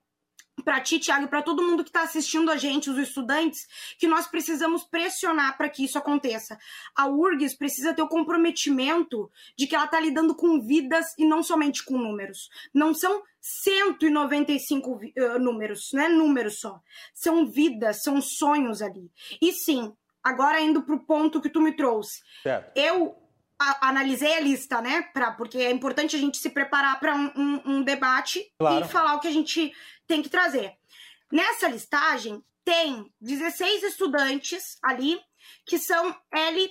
S6: para ti, Tiago, para todo mundo que está assistindo a gente, os estudantes, que nós precisamos pressionar para que isso aconteça. A URGS precisa ter o comprometimento de que ela está lidando com vidas e não somente com números. Não são 195 uh, números, não é números só. São vidas, são sonhos ali. E sim, agora indo para o ponto que tu me trouxe. Certo. Eu a, analisei a lista, né? Pra, porque é importante a gente se preparar para um, um, um, debate claro. e falar o que a gente tem que trazer. Nessa listagem, tem 16 estudantes ali que são L,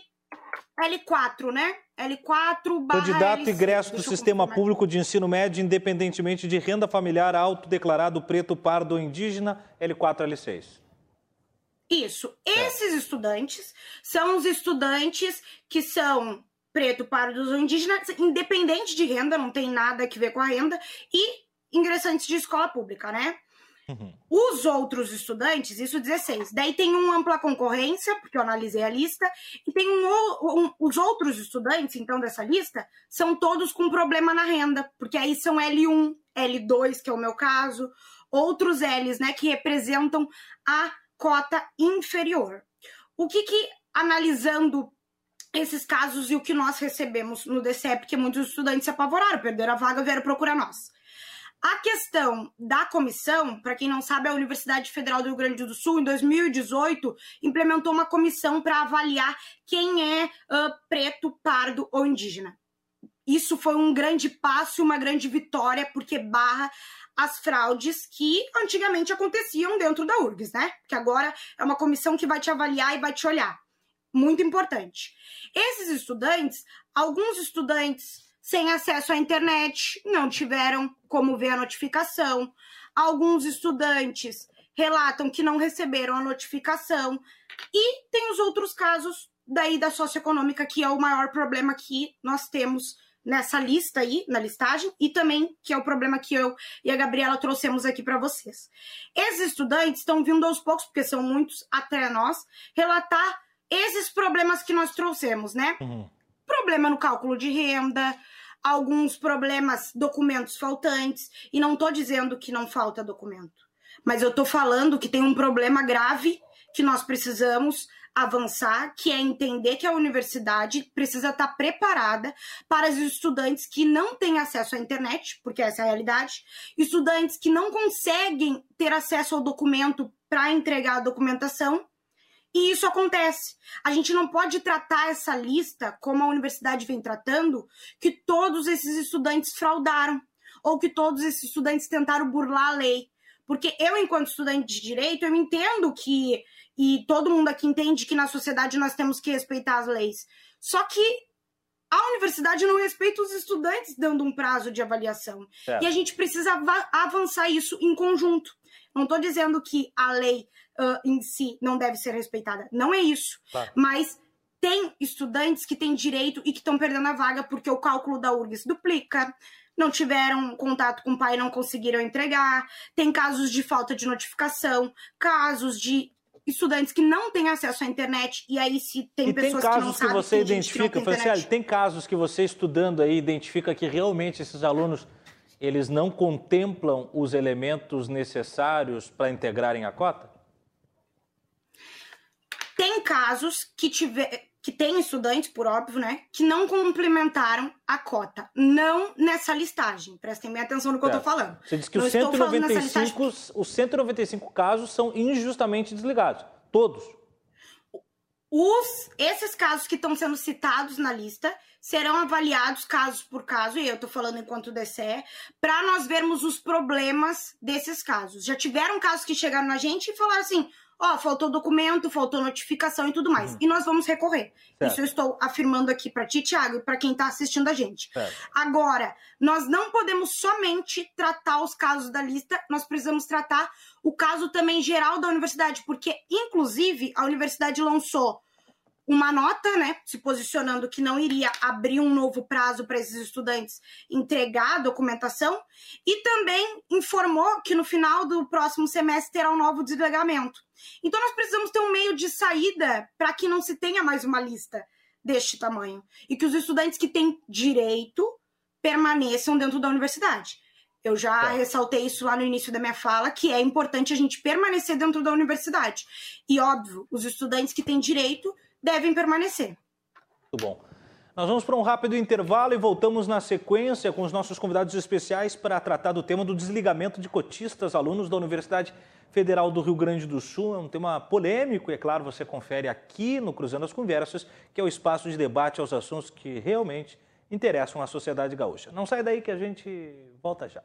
S6: L4, né? L4
S1: barra Candidato L5. ingresso do Sistema Público de Ensino Médio, independentemente de renda familiar autodeclarado preto, pardo ou indígena, L4, L6.
S6: Isso. É. Esses estudantes são os estudantes que são preto, pardo ou indígena, independente de renda, não tem nada a ver com a renda, e ingressantes de escola pública, né? Uhum. Os outros estudantes, isso 16. Daí tem uma ampla concorrência, porque eu analisei a lista, e tem um, um, os outros estudantes, então, dessa lista, são todos com problema na renda, porque aí são L1, L2, que é o meu caso, outros Ls, né, que representam a cota inferior. O que que, analisando esses casos e o que nós recebemos no DCEP, que muitos estudantes se apavoraram, perderam a vaga, vieram procurar nós. A questão da comissão, para quem não sabe, a Universidade Federal do Rio Grande do Sul, em 2018, implementou uma comissão para avaliar quem é uh, preto, pardo ou indígena. Isso foi um grande passo, uma grande vitória, porque barra as fraudes que antigamente aconteciam dentro da URGS, né? Que agora é uma comissão que vai te avaliar e vai te olhar. Muito importante. Esses estudantes, alguns estudantes sem acesso à internet, não tiveram como ver a notificação. Alguns estudantes relatam que não receberam a notificação. E tem os outros casos daí da socioeconômica, que é o maior problema que nós temos nessa lista aí, na listagem, e também que é o problema que eu e a Gabriela trouxemos aqui para vocês. Esses estudantes estão vindo aos poucos, porque são muitos até nós, relatar esses problemas que nós trouxemos, né? Uhum. Problema no cálculo de renda, alguns problemas, documentos faltantes, e não estou dizendo que não falta documento, mas eu estou falando que tem um problema grave que nós precisamos avançar, que é entender que a universidade precisa estar tá preparada para os estudantes que não têm acesso à internet, porque essa é a realidade, estudantes que não conseguem ter acesso ao documento para entregar a documentação e isso acontece. A gente não pode tratar essa lista como a universidade vem tratando, que todos esses estudantes fraudaram, ou que todos esses estudantes tentaram burlar a lei. Porque eu, enquanto estudante de direito, eu entendo que, e todo mundo aqui entende que na sociedade nós temos que respeitar as leis. Só que a universidade não respeita os estudantes dando um prazo de avaliação. É. E a gente precisa avançar isso em conjunto. Não estou dizendo que a lei uh, em si não deve ser respeitada. Não é isso. Tá. Mas tem estudantes que têm direito e que estão perdendo a vaga porque o cálculo da URGS duplica, não tiveram contato com o pai, não conseguiram entregar, tem casos de falta de notificação, casos de estudantes que não têm acesso à internet e aí se tem
S1: e
S6: pessoas
S1: tem
S6: que não
S1: que
S6: sabem
S1: você
S6: que
S1: identifica,
S6: Franciele,
S1: tem casos que você estudando aí identifica que realmente esses alunos eles não contemplam os elementos necessários para integrarem a cota?
S6: Tem casos que tiver que tem estudantes, por óbvio, né, que não complementaram a cota. Não nessa listagem. Prestem bem atenção no que certo. eu estou falando.
S1: Você disse que os 195, os 195 casos são injustamente desligados. Todos.
S6: Os, esses casos que estão sendo citados na lista serão avaliados caso por caso, e eu estou falando enquanto DCE, para nós vermos os problemas desses casos. Já tiveram casos que chegaram na gente e falaram assim: ó, oh, faltou documento, faltou notificação e tudo mais. Uhum. E nós vamos recorrer. Certo. Isso eu estou afirmando aqui para ti, Thiago, e para quem está assistindo a gente. Certo. Agora, nós não podemos somente tratar os casos da lista, nós precisamos tratar o caso também geral da universidade, porque, inclusive, a universidade lançou uma nota, né, se posicionando que não iria abrir um novo prazo para esses estudantes entregar a documentação e também informou que no final do próximo semestre terá um novo desligamento. Então nós precisamos ter um meio de saída para que não se tenha mais uma lista deste tamanho e que os estudantes que têm direito permaneçam dentro da universidade. Eu já tá. ressaltei isso lá no início da minha fala, que é importante a gente permanecer dentro da universidade. E óbvio, os estudantes que têm direito devem permanecer.
S1: Muito bom. Nós vamos para um rápido intervalo e voltamos na sequência com os nossos convidados especiais para tratar do tema do desligamento de cotistas, alunos da Universidade Federal do Rio Grande do Sul. É um tema polêmico e, é claro, você confere aqui no Cruzando as Conversas, que é o espaço de debate aos assuntos que realmente interessam a sociedade gaúcha. Não sai daí que a gente volta já.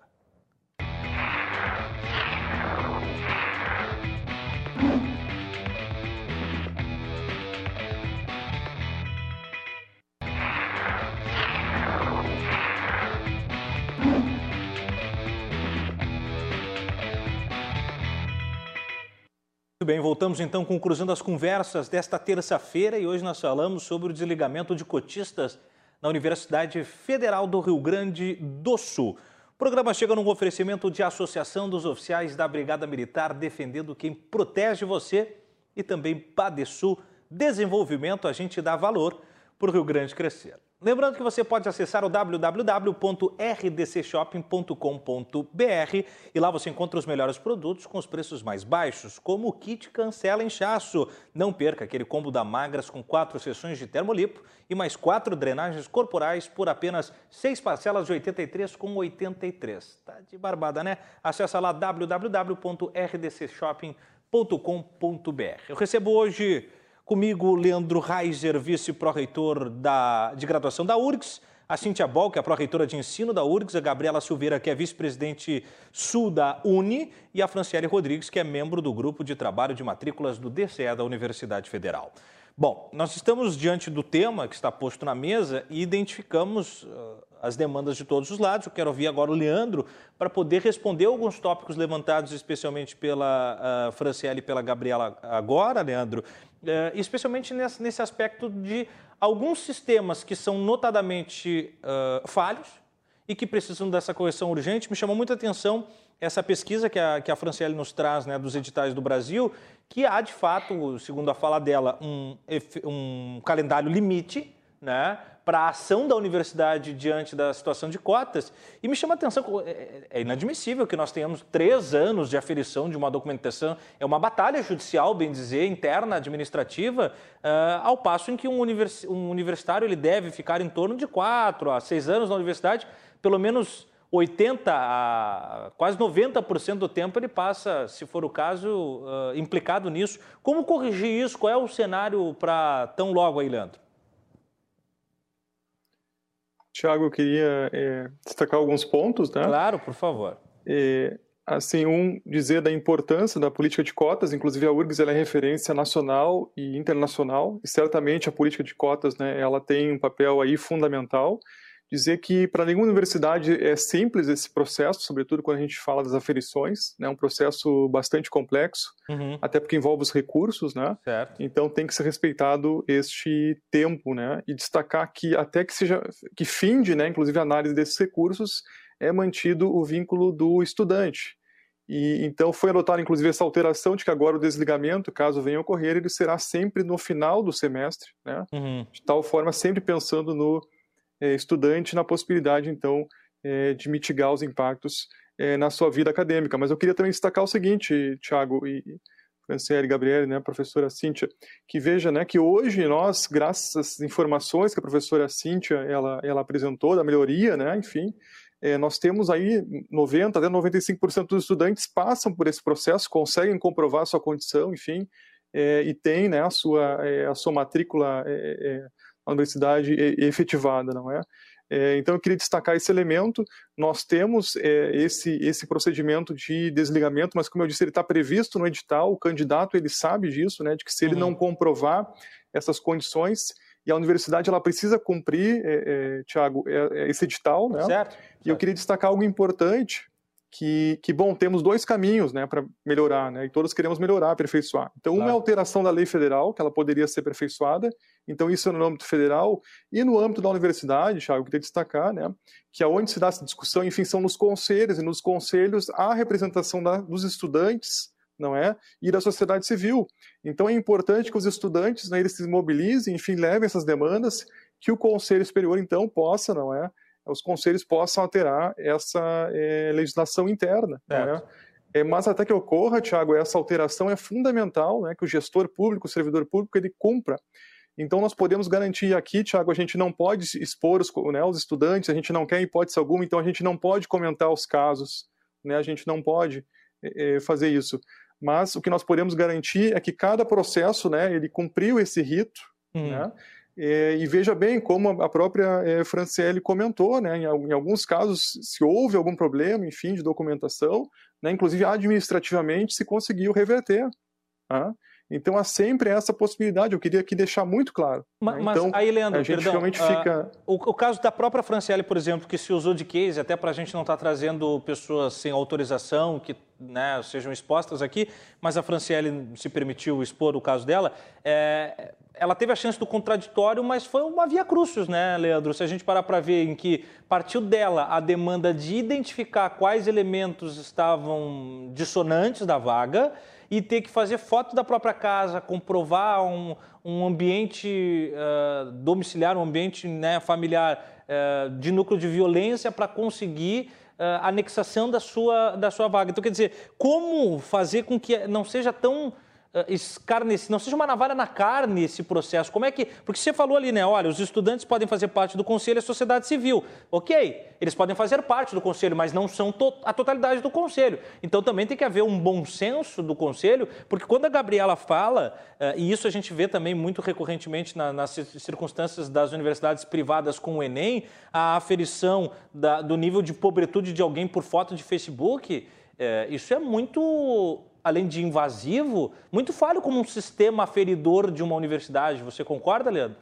S1: Bem, voltamos então com Cruzando as Conversas desta terça-feira e hoje nós falamos sobre o desligamento de cotistas na Universidade Federal do Rio Grande do Sul. O programa chega num oferecimento de Associação dos Oficiais da Brigada Militar, defendendo quem protege você e também Padesul Desenvolvimento, a gente dá valor para o Rio Grande crescer. Lembrando que você pode acessar o www.rdcshopping.com.br e lá você encontra os melhores produtos com os preços mais baixos, como o kit Cancela Inchaço. Não perca aquele combo da Magras com quatro sessões de termolipo e mais quatro drenagens corporais por apenas seis parcelas de R$ 83,83. Tá de barbada, né? Acesse lá www.rdcshopping.com.br. Eu recebo hoje Comigo, Leandro Reiser, vice-pró-reitor de graduação da URGS, a Cíntia Bol, que é a pró-reitora de ensino da URGS, a Gabriela Silveira, que é vice-presidente sul da UNI, e a Franciele Rodrigues, que é membro do grupo de trabalho de matrículas do DCE da Universidade Federal. Bom, nós estamos diante do tema que está posto na mesa e identificamos uh, as demandas de todos os lados. Eu quero ouvir agora o Leandro para poder responder alguns tópicos levantados, especialmente pela uh, Franciele e pela Gabriela agora, Leandro, é, especialmente nesse, aspecto de alguns sistemas que são notadamente uh, falhos e que precisam dessa correção urgente. Me chamou muita atenção essa pesquisa que a, que a Franciele nos traz né, dos editais do Brasil, que há, de fato, segundo a fala dela, um, um calendário limite né, para a ação da universidade diante da situação de cotas. E me chama a atenção, é, é, é inadmissível que nós tenhamos três anos de aferição de uma documentação. É uma batalha judicial, bem dizer, interna, administrativa, uh, ao passo em que um, univers, um universitário ele deve ficar em torno de quatro a seis anos na universidade, pelo menos 80 a quase 90% do tempo ele passa, se for o caso, uh, implicado nisso. Como corrigir isso? Qual é o cenário para tão logo aí, Leandro?
S3: Tiago, eu queria é, destacar alguns pontos, né?
S1: Claro, por favor.
S3: É, assim, um, dizer da importância da política de cotas, inclusive a URGS ela é referência nacional e internacional, e certamente a política de cotas, né, ela tem um papel aí fundamental, dizer que para nenhuma universidade é simples esse processo, sobretudo quando a gente fala das aferições, né, é um processo bastante complexo, uhum. até porque envolve os recursos, né? Certo. Então tem que ser respeitado este tempo, né? E destacar que até que seja que finde, né, inclusive a análise desses recursos, é mantido o vínculo do estudante. E então foi adotada inclusive essa alteração de que agora o desligamento, caso venha a ocorrer, ele será sempre no final do semestre, né? Uhum. De tal forma sempre pensando no estudante, na possibilidade então é, de mitigar os impactos é, na sua vida acadêmica. Mas eu queria também destacar o seguinte, Tiago e Franciele, Gabriele, né, professora Cíntia, que veja, né, que hoje nós, graças às informações que a professora Cíntia ela, ela apresentou da melhoria, né, enfim, é, nós temos aí 90 até 95% dos estudantes passam por esse processo, conseguem comprovar sua condição, enfim, é, e tem né, a, sua, é, a sua matrícula na universidade efetivada, não é? então, eu queria destacar esse elemento. Nós temos esse, esse procedimento de desligamento, mas, como eu disse, ele está previsto no edital. O candidato ele sabe disso, né, de que se ele uhum. não comprovar essas condições, e a universidade ela precisa cumprir, é, é, Tiago, é, é, esse edital, né? Certo, certo. E eu queria destacar algo importante, que, que bom, temos dois caminhos, né, para melhorar, né? E todos queremos melhorar, aperfeiçoar. Então, claro. uma é a alteração da lei federal, que ela poderia ser aperfeiçoada. Então, isso é no âmbito federal e no âmbito da universidade, Tiago, eu queria destacar, né, que aonde se dá essa discussão, enfim, são nos conselhos e nos conselhos a representação da, dos estudantes não é? E da sociedade civil. Então é importante que os estudantes, né, eles se mobilizem, enfim, levem essas demandas, que o Conselho Superior então possa, não é? Os conselhos possam alterar essa é, legislação interna, é? É, mas até que ocorra, Tiago, essa alteração é fundamental, né, que o gestor público, o servidor público, ele cumpra. Então nós podemos garantir aqui, Tiago, a gente não pode expor os, né, os estudantes, a gente não quer hipótese alguma, então a gente não pode comentar os casos, né, a gente não pode é, fazer isso mas o que nós podemos garantir é que cada processo, né, ele cumpriu esse rito, uhum. né, e, e, veja bem como a própria é, Franciele comentou, né, em, em, alguns casos, se houve algum problema, enfim, de documentação, né, inclusive administrativamente se conseguiu reverter. Tá? Então há sempre essa possibilidade, eu queria aqui deixar muito claro.
S1: Mas,
S3: né? então,
S1: aí, Leandro, a gente perdão, realmente fica. Uh, o, o, caso da própria Franciele, por exemplo, que se usou de case, até para a gente não estar tá trazendo pessoas sem autorização, que né, sejam expostas aqui, mas a Franciele se permitiu expor o caso dela. É, ela teve a chance do contraditório, mas foi uma via crucius, né, Leandro? Se a gente parar para ver em que partiu dela a demanda de identificar quais elementos estavam dissonantes da vaga e ter que fazer foto da própria casa, comprovar um, um ambiente uh, domiciliar, um ambiente né, familiar uh, de núcleo de violência para conseguir uh, anexação da sua, da sua vaga. Então, quer dizer, como fazer com que não seja tão uh, escarnecido, não seja uma navalha na carne esse processo. Como é que. Porque você falou ali, né? Olha, os estudantes podem fazer parte do conselho e a sociedade civil. Ok, eles podem fazer parte do conselho, mas não são to a totalidade do conselho. Então também tem que haver um bom senso do conselho, porque quando a Gabriela fala, uh, e isso a gente vê também muito recorrentemente na, nas circunstâncias das universidades privadas com o Enem, a aferição do nível de pobretude de alguém por foto de Facebook. É, isso é muito além de invasivo, muito falho como um sistema aferidor de uma universidade. Você concorda, Leandro?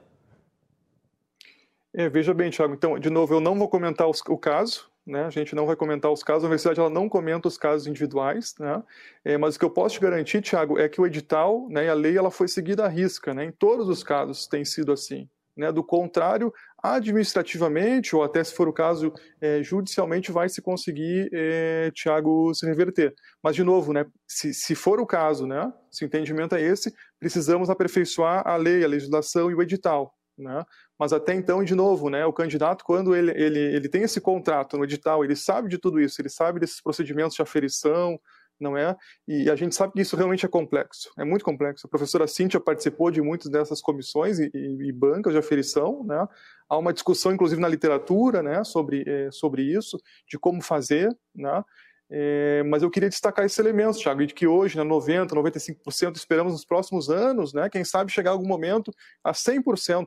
S3: É, veja bem, Thiago, então, de novo, eu não vou comentar os, o caso, né? a gente não vai comentar os casos, a universidade ela não comenta os casos individuais, né? É, mas o que eu posso te garantir, Thiago, é que o edital né, e a lei ela foi seguida à risca, né? em todos os casos tem sido assim. Né? Do contrário, administrativamente, ou até se for o caso, é, judicialmente, vai se conseguir, é, Tiago, se reverter. Mas, de novo, né, se, se for o caso, né, se o entendimento é esse, precisamos aperfeiçoar a lei, a legislação e o edital. Né? Mas até então, de novo, né, o candidato, quando ele, ele, ele tem esse contrato no edital, ele sabe de tudo isso, ele sabe desses procedimentos de aferição, não é? E a gente sabe que isso realmente é complexo, é muito complexo. A professora Cíntia participou de muitas dessas comissões e, e, e bancas de aferição, né? Há uma discussão, inclusive, na literatura, né, sobre, é, sobre isso, de como fazer, né? É, mas eu queria destacar esse elemento, Thiago, de que hoje, né, 90%, 95%, esperamos nos próximos anos, né, quem sabe chegar algum momento a 100%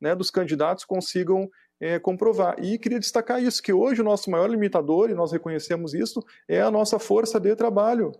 S3: né, dos candidatos consigam é, comprovar. E queria destacar isso, que hoje o nosso maior limitador, e nós reconhecemos isso, é a nossa força de trabalho.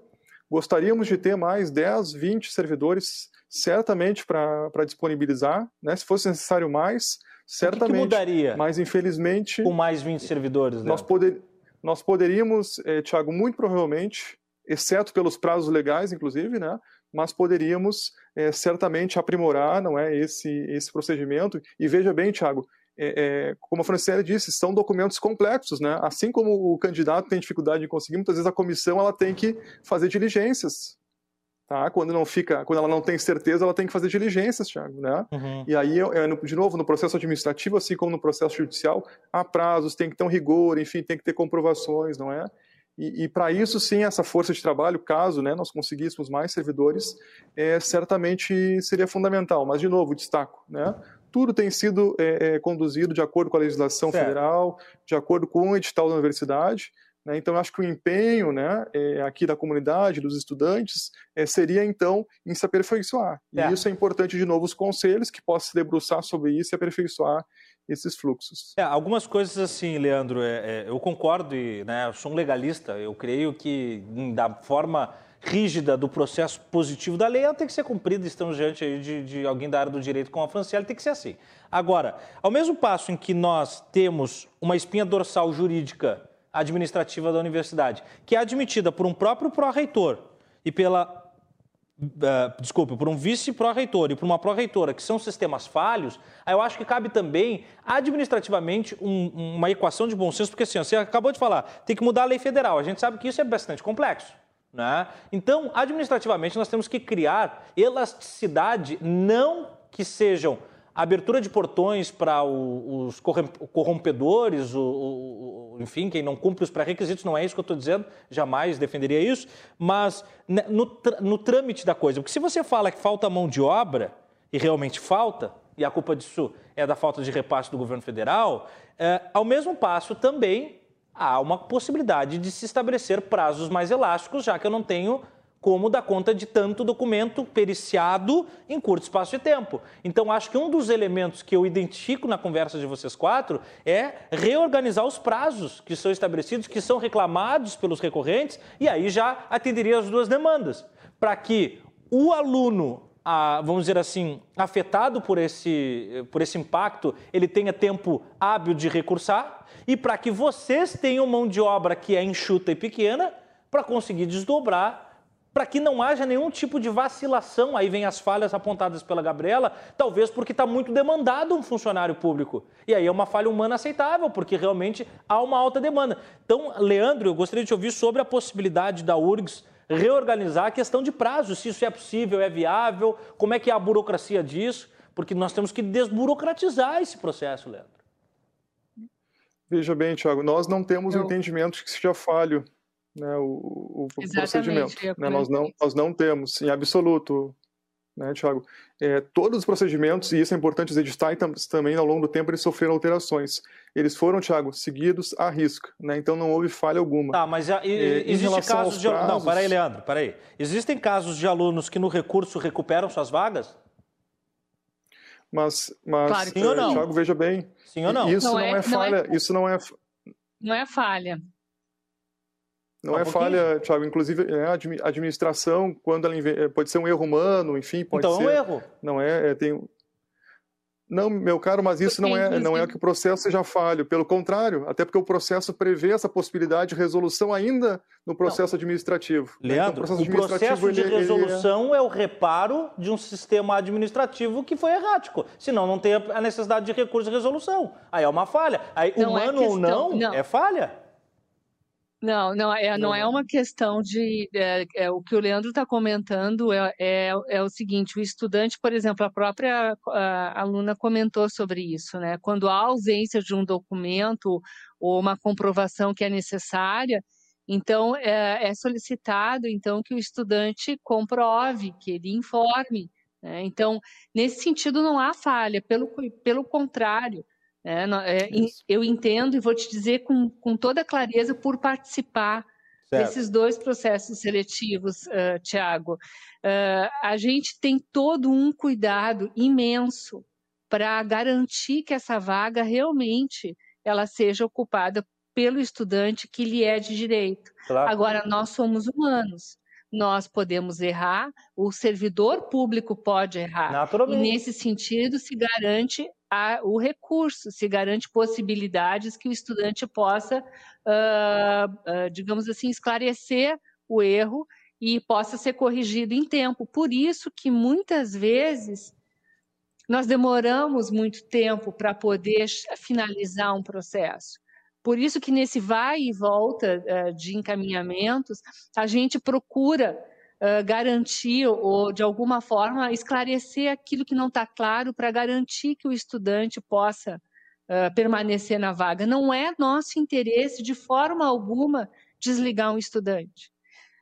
S3: Gostaríamos de ter mais 10, 20 servidores, certamente, para disponibilizar, né? se fosse necessário mais, certamente. O que, que
S1: mudaria?
S3: Mas, infelizmente...
S1: Com mais 20 servidores,
S3: né? Nós, poder, nós poderíamos, é, Tiago, muito provavelmente, exceto pelos prazos legais, inclusive, né? mas poderíamos é, certamente aprimorar não é esse esse procedimento e veja bem Tiago é, é, como a Franciele disse, são documentos complexos, né? Assim como o candidato tem dificuldade em conseguir, muitas vezes a comissão ela tem que fazer diligências, tá? Quando não fica, quando ela não tem certeza, ela tem que fazer diligências, Thiago, né? Uhum. E aí, de novo, no processo administrativo, assim como no processo judicial, há prazos, tem que ter um rigor, enfim, tem que ter comprovações, não é? E, e para isso, sim, essa força de trabalho, caso né, nós conseguíssemos mais servidores, é, certamente seria fundamental. Mas, de novo, destaco, né? Tudo tem sido é, é, conduzido de acordo com a legislação certo. federal, de acordo com o edital da universidade. Né? Então, acho que o empenho né, é, aqui da comunidade, dos estudantes, é, seria, então, em se aperfeiçoar. E isso é importante, de novo, os conselhos que possam se debruçar sobre isso e aperfeiçoar esses fluxos.
S1: É, algumas coisas assim, Leandro, é, eu concordo e né, eu sou um legalista, eu creio que da forma rígida do processo positivo da lei, ela tem que ser cumprida, estamos diante aí de, de alguém da área do direito como a Franciele, tem que ser assim. Agora, ao mesmo passo em que nós temos uma espinha dorsal jurídica administrativa da universidade, que é admitida por um próprio pró-reitor e pela uh, desculpe, por um vice-pró-reitor e por uma pró-reitora, que são sistemas falhos, aí eu acho que cabe também, administrativamente, um, uma equação de bom senso, porque assim, você acabou de falar, tem que mudar a lei federal. A gente sabe que isso é bastante complexo. Né? Então, administrativamente, nós temos que criar elasticidade, não que sejam abertura de portões para os corrompedores, o, o, o, enfim, quem não cumpre os pré-requisitos, não é isso que eu estou dizendo, jamais defenderia isso, mas né, no, no trâmite da coisa. Porque se você fala que falta mão de obra, e realmente falta, e a culpa disso é da falta de repasse do governo federal, é, ao mesmo passo também há uma possibilidade de se estabelecer prazos mais elásticos, já que eu não tenho como dar conta de tanto documento periciado em curto espaço de tempo. Então, acho que um dos elementos que eu identifico na conversa de vocês quatro é reorganizar os prazos que são estabelecidos, que são reclamados pelos recorrentes, e aí já atenderia as duas demandas, para que o aluno vamos dizer assim, afetado por esse, por esse impacto, ele tenha tempo hábil de recursar, e para que vocês tenham mão de obra que é enxuta e pequena, para conseguir desdobrar para que não haja nenhum tipo de vacilação. Aí vem as falhas apontadas pela Gabriela, talvez porque está muito demandado um funcionário público. E aí é uma falha humana aceitável, porque realmente há uma alta demanda. Então, Leandro, eu gostaria de te ouvir sobre a possibilidade da URGS reorganizar a questão de prazo, se isso é possível, é viável, como é que é a burocracia disso, porque nós temos que desburocratizar esse processo, Leandro.
S3: Veja bem, Tiago, nós não temos eu... entendimento que seja falho né, o, o procedimento. Né, nós, não, nós não temos, em absoluto, né, Tiago? É, todos os procedimentos, e isso é importante dizer, editais também ao longo do tempo eles sofreram alterações. Eles foram, Tiago, seguidos à risca, né? então não houve falha alguma.
S1: Tá, mas já, é, existe casos de... Prazos... Não, peraí, Leandro, peraí. Existem casos de alunos que no recurso recuperam suas vagas?
S3: Mas, mas claro, sim ou não? Tiago, veja bem.
S1: Sim ou não?
S3: Isso não, não é, é, falha, não é... isso não é...
S5: Não é falha.
S3: Não um é pouquinho. falha, Thiago. Inclusive, é, a administração, quando ela é, pode ser um erro humano, enfim, pode
S1: então,
S3: ser.
S1: Então é um erro.
S3: Não é, é tem. Não, meu caro, mas isso não é, não é que o processo seja falho. Pelo contrário, até porque o processo prevê essa possibilidade de resolução ainda no processo não. administrativo.
S1: Leandro, né? então, o processo, o processo de ele, resolução ele é... é... o reparo de um sistema administrativo que foi errático. Senão não tem a necessidade de recurso de resolução. Aí é uma falha. Aí, não é humano é questão... ou não, não, é falha.
S5: Não, não é, não é uma questão de. É, é o que o Leandro está comentando é, é, é, o seguinte: o estudante, por exemplo, a própria a aluna comentou sobre isso, né? Quando há ausência de um documento ou uma comprovação que é necessária, então é, é solicitado então que o estudante comprove, que ele informe. Né? Então, nesse sentido, não há falha, pelo, pelo contrário. É, é, eu entendo e vou te dizer com, com toda clareza por participar certo. desses dois processos seletivos, uh, Tiago. Uh, a gente tem todo um cuidado imenso para garantir que essa vaga realmente ela seja ocupada pelo estudante que lhe é de direito. Claro. Agora, nós somos humanos. Nós podemos errar, o servidor público pode errar. E nesse sentido se garante a, o recurso, se garante possibilidades que o estudante possa, uh, uh, digamos assim, esclarecer o erro e possa ser corrigido em tempo. Por isso que muitas vezes nós demoramos muito tempo para poder finalizar um processo. Por isso que nesse vai e volta uh, de encaminhamentos, a gente procura uh, garantir ou, de alguma forma, esclarecer aquilo que não está claro para garantir que o estudante possa uh, permanecer na vaga. Não é nosso interesse, de forma alguma, desligar um estudante.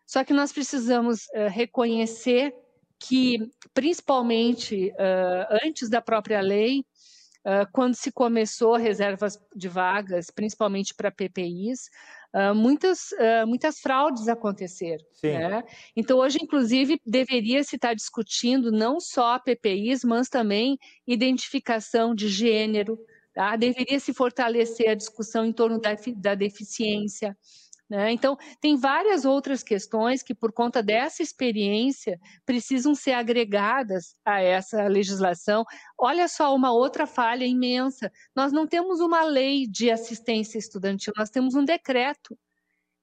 S5: Só que nós precisamos reconhecer que, principalmente antes da própria lei, Uh, quando se começou reservas de vagas, principalmente para PPIs, uh, muitas, uh, muitas fraudes aconteceram. Né? Então, hoje, inclusive, deveria se estar discutindo não só PPIs, mas também identificação de gênero, tá? deveria se fortalecer a discussão em torno da, da deficiência, né? Então, tem várias outras questões que, por conta dessa experiência, precisam ser agregadas a essa legislação. Olha só, uma outra falha imensa: nós não temos uma lei de assistência estudantil, nós temos um decreto.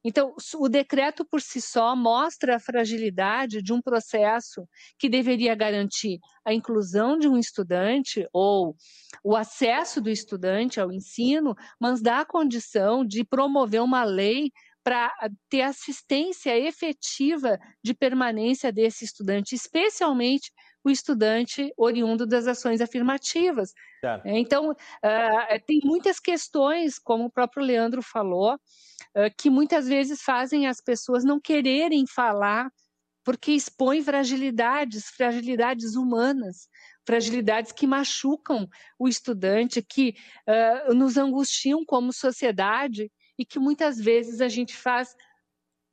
S5: Então, o decreto por si só mostra a fragilidade de um processo que deveria garantir a inclusão de um estudante ou o acesso do estudante ao ensino, mas dá a condição de promover uma lei para ter assistência efetiva de permanência desse estudante, especialmente o estudante oriundo das ações afirmativas. Certo. É, então, uh, tem muitas questões, como o próprio Leandro falou, uh, que muitas vezes fazem as pessoas não quererem falar porque expõem fragilidades, fragilidades humanas, fragilidades que machucam o estudante, que uh, nos angustiam como sociedade e que muitas vezes a gente faz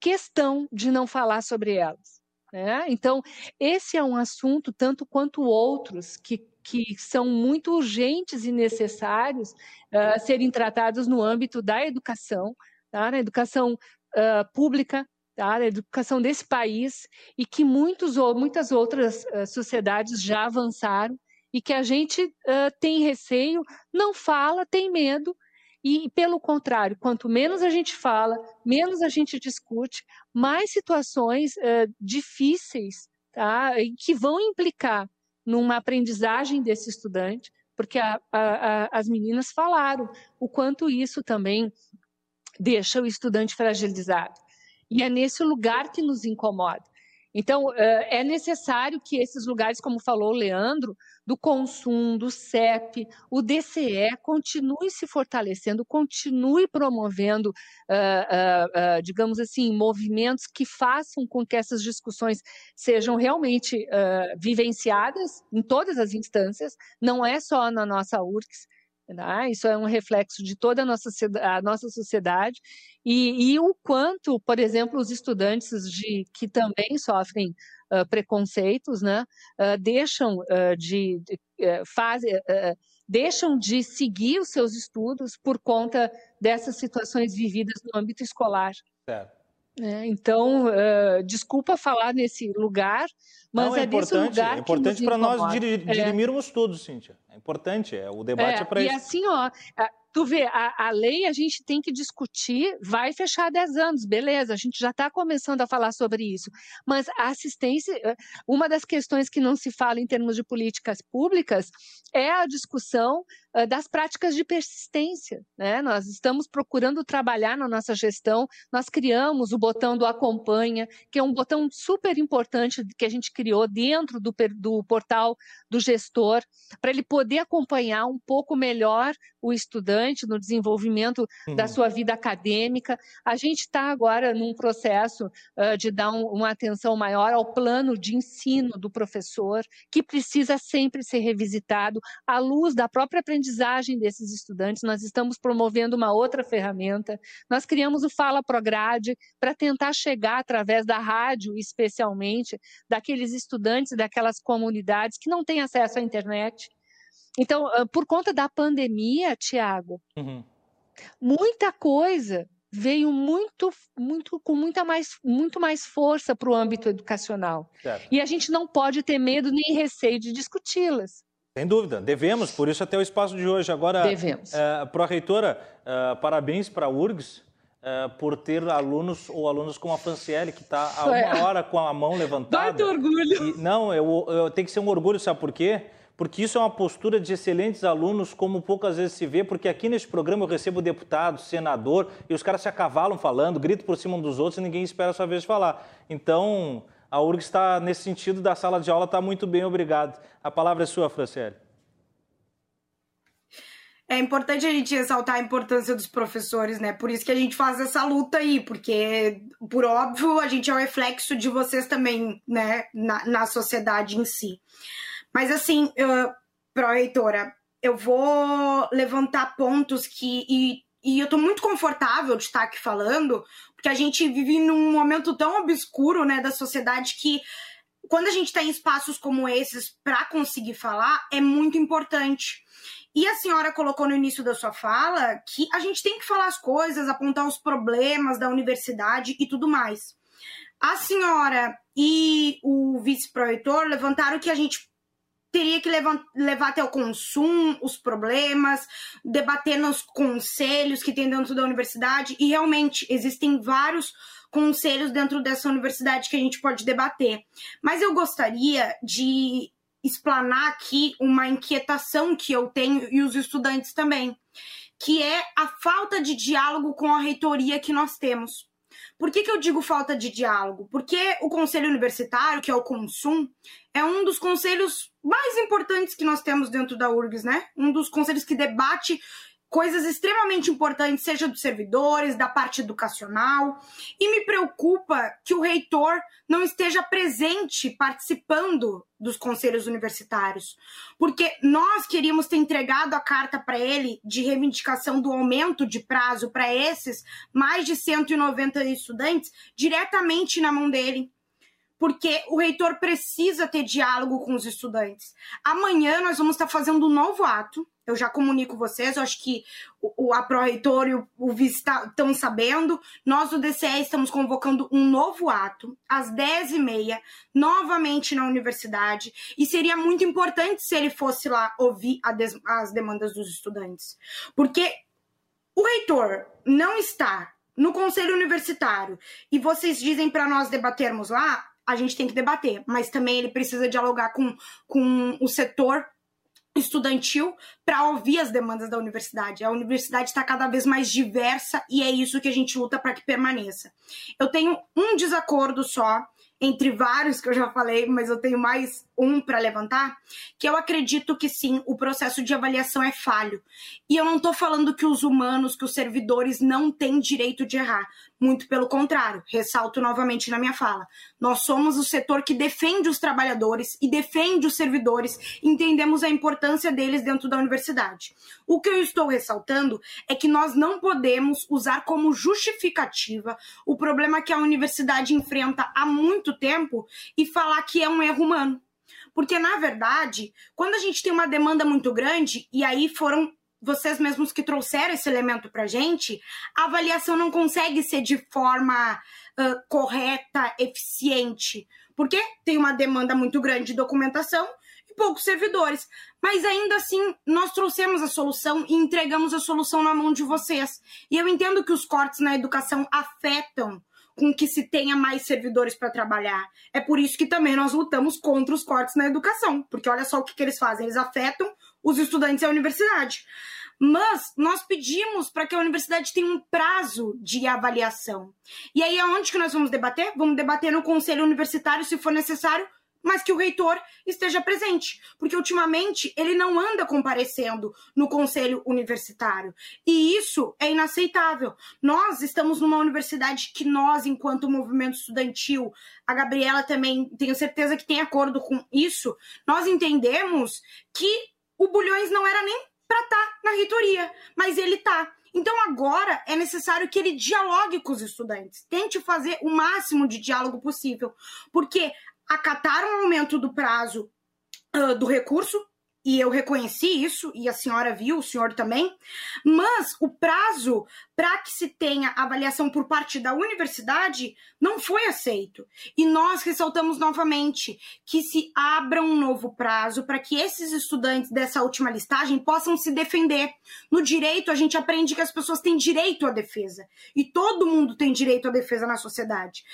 S5: questão de não falar sobre elas. Né? Então, esse é um assunto, tanto quanto outros, que, que são muito urgentes e necessários uh, serem tratados no âmbito da educação, tá? na educação uh, pública, tá? na educação desse país, e que muitos, ou muitas outras uh, sociedades já avançaram e que a gente tem receio, não fala, tem medo, e, pelo contrário, quanto menos a gente fala, menos a gente discute, mais situações uh, difíceis tá, que vão implicar numa aprendizagem desse estudante, porque a, a, a, as meninas falaram o quanto isso também deixa o estudante fragilizado. E é nesse lugar que nos incomoda. Então, é necessário que esses lugares, como falou o Leandro, do Consum, do CEP, o DCE continue se fortalecendo, continue promovendo, uh, uh, digamos assim, movimentos que façam com que essas discussões sejam realmente vivenciadas em todas as instâncias, não é só na nossa URCS, né? Isso é um reflexo de toda a nossa, a nossa sociedade e, e, o quanto, por exemplo, os estudantes de, que também sofrem uh, preconceitos, né, uh, deixam uh, de, de deixam de seguir os seus estudos por conta dessas situações vividas no âmbito escolar. É, então, desculpa falar nesse lugar, mas Não, é, é importante,
S1: é importante para nós dirimirmos é. tudo, Cíntia. É importante, é, o debate é, é para isso.
S5: E assim, ó, tu vê, a, a, lei a gente tem que discutir, vai fechar 10 anos, beleza, a gente já está começando a falar sobre isso. Mas a assistência, eh, uma das questões que não se fala em termos de políticas públicas é a discussão uh, das práticas de persistência. Né? Nós estamos procurando trabalhar na nossa gestão, nós criamos o botão do acompanha, que é um botão super importante que a gente criou dentro do, do portal do gestor, para ele poder acompanhar um pouco melhor o estudante no desenvolvimento uhum. da sua vida acadêmica. A gente está agora num processo uh, de dar um, uma atenção maior ao plano de ensino do professor, que precisa sempre ser revisitado à luz da própria aprendizagem desses estudantes. Nós estamos promovendo uma outra ferramenta. Nós criamos o Fala Prograde para tentar chegar através da rádio, especialmente, daqueles estudantes daquelas comunidades que não têm acesso à internet então, por conta da pandemia, Tiago, uhum. muita coisa veio muito, muito com muita mais, muito mais força para o âmbito educacional. Certo. E a gente não pode ter medo nem receio de discuti-las.
S1: Sem dúvida, devemos, por isso até o espaço de hoje. Agora, devemos. É, Pró-reitora, é, parabéns para a URGS é, por ter alunos ou alunos como a Franciele, que está há uma hora com a mão levantada.
S5: Muito orgulho.
S1: E, não, eu, eu, tem que ser um orgulho, sabe por quê? porque isso é uma postura de excelentes alunos, como poucas vezes se vê, porque aqui neste programa eu recebo deputado, senador, e os caras se acavalam falando, gritam por cima um dos outros e ninguém espera a sua vez de falar. Então, a URG está, nesse sentido da sala de aula, está muito bem, obrigado. A palavra é sua, Franciele.
S6: É importante a gente ressaltar a importância dos professores, né? Por isso que a gente faz essa luta aí, porque, por óbvio, a gente é o reflexo de vocês também, né, na, na sociedade em si. Mas assim, pró-reitora, eu vou levantar pontos que. E, e eu estou muito confortável de estar aqui falando, porque a gente vive num momento tão obscuro né, da sociedade que quando a gente está em espaços como esses para conseguir falar, é muito importante. E a senhora colocou no início da sua fala que a gente tem que falar as coisas, apontar os problemas da universidade e tudo mais. A senhora e o vice-proreitor levantaram que a gente teria que levar, levar até o consumo os problemas, debater nos conselhos que tem dentro da universidade, e realmente existem vários conselhos dentro dessa universidade que a gente pode debater. Mas eu gostaria de explanar aqui uma inquietação que eu tenho e os estudantes também, que é a falta de diálogo com a reitoria que nós temos. Por que, que eu digo falta de diálogo? Porque o conselho universitário, que é o CONSUM, é um dos conselhos mais importantes que nós temos dentro da URGS, né? Um dos conselhos que debate coisas extremamente importantes, seja dos servidores, da parte educacional, e me preocupa que o reitor não esteja presente participando dos conselhos universitários, porque nós queríamos ter entregado a carta para ele de reivindicação do aumento de prazo para esses mais de 190 estudantes diretamente na mão dele porque o reitor precisa ter diálogo com os estudantes. Amanhã nós vamos estar fazendo um novo ato. Eu já comunico vocês, eu acho que o, a Pró-Reitor e o, o Vice estão tá, sabendo. Nós do DCE estamos convocando um novo ato, às 10h30, novamente na universidade. E seria muito importante se ele fosse lá ouvir des, as demandas dos estudantes. Porque o reitor não está no conselho universitário e vocês dizem para nós debatermos lá, a gente tem que debater, mas também ele precisa dialogar com, com o setor estudantil para ouvir as demandas da universidade. A universidade está cada vez mais diversa e é isso que a gente luta para que permaneça. Eu tenho um desacordo só entre vários que eu já falei, mas eu tenho mais um para levantar, que eu acredito que sim, o processo de avaliação é falho. E eu não estou falando que os humanos, que os servidores não têm direito de errar. Muito pelo contrário, ressalto novamente na minha fala. Nós somos o setor que defende os trabalhadores e defende os servidores, entendemos a importância deles dentro da universidade. O que eu estou ressaltando é que nós não podemos usar como justificativa o problema que a universidade enfrenta há muito tempo e falar que é um erro humano. Porque, na verdade, quando a gente tem uma demanda muito grande, e aí foram vocês mesmos que trouxeram esse elemento para gente, a avaliação não consegue ser de forma uh, correta, eficiente, porque tem uma demanda muito grande de documentação e poucos servidores. Mas ainda assim, nós trouxemos a solução e entregamos a solução na mão de vocês. E eu entendo que os cortes na educação afetam com que se tenha mais servidores para trabalhar. É por isso que também nós lutamos contra os cortes na educação, porque olha só o que, que eles fazem: eles afetam os estudantes e a universidade. Mas nós pedimos para que a universidade tenha um prazo de avaliação. E aí, aonde que nós vamos debater? Vamos debater no conselho universitário, se for necessário, mas que o reitor esteja presente, porque ultimamente ele não anda comparecendo no conselho universitário. E isso é inaceitável. Nós estamos numa universidade que nós, enquanto movimento estudantil, a Gabriela também tenho certeza que tem acordo com isso, nós entendemos que o Bulhões não era nem para estar tá na reitoria, mas ele tá. Então agora é necessário que ele dialogue com os estudantes, tente fazer o máximo de diálogo possível, porque acataram o aumento do prazo uh, do recurso, e eu reconheci isso, e a senhora viu, o senhor também, mas o prazo para que se tenha avaliação por parte da universidade não foi aceito. E nós ressaltamos novamente que se abra um novo prazo para que esses estudantes dessa última listagem possam se defender. No direito, a gente aprende que as pessoas têm direito à defesa, e todo mundo tem direito à defesa na sociedade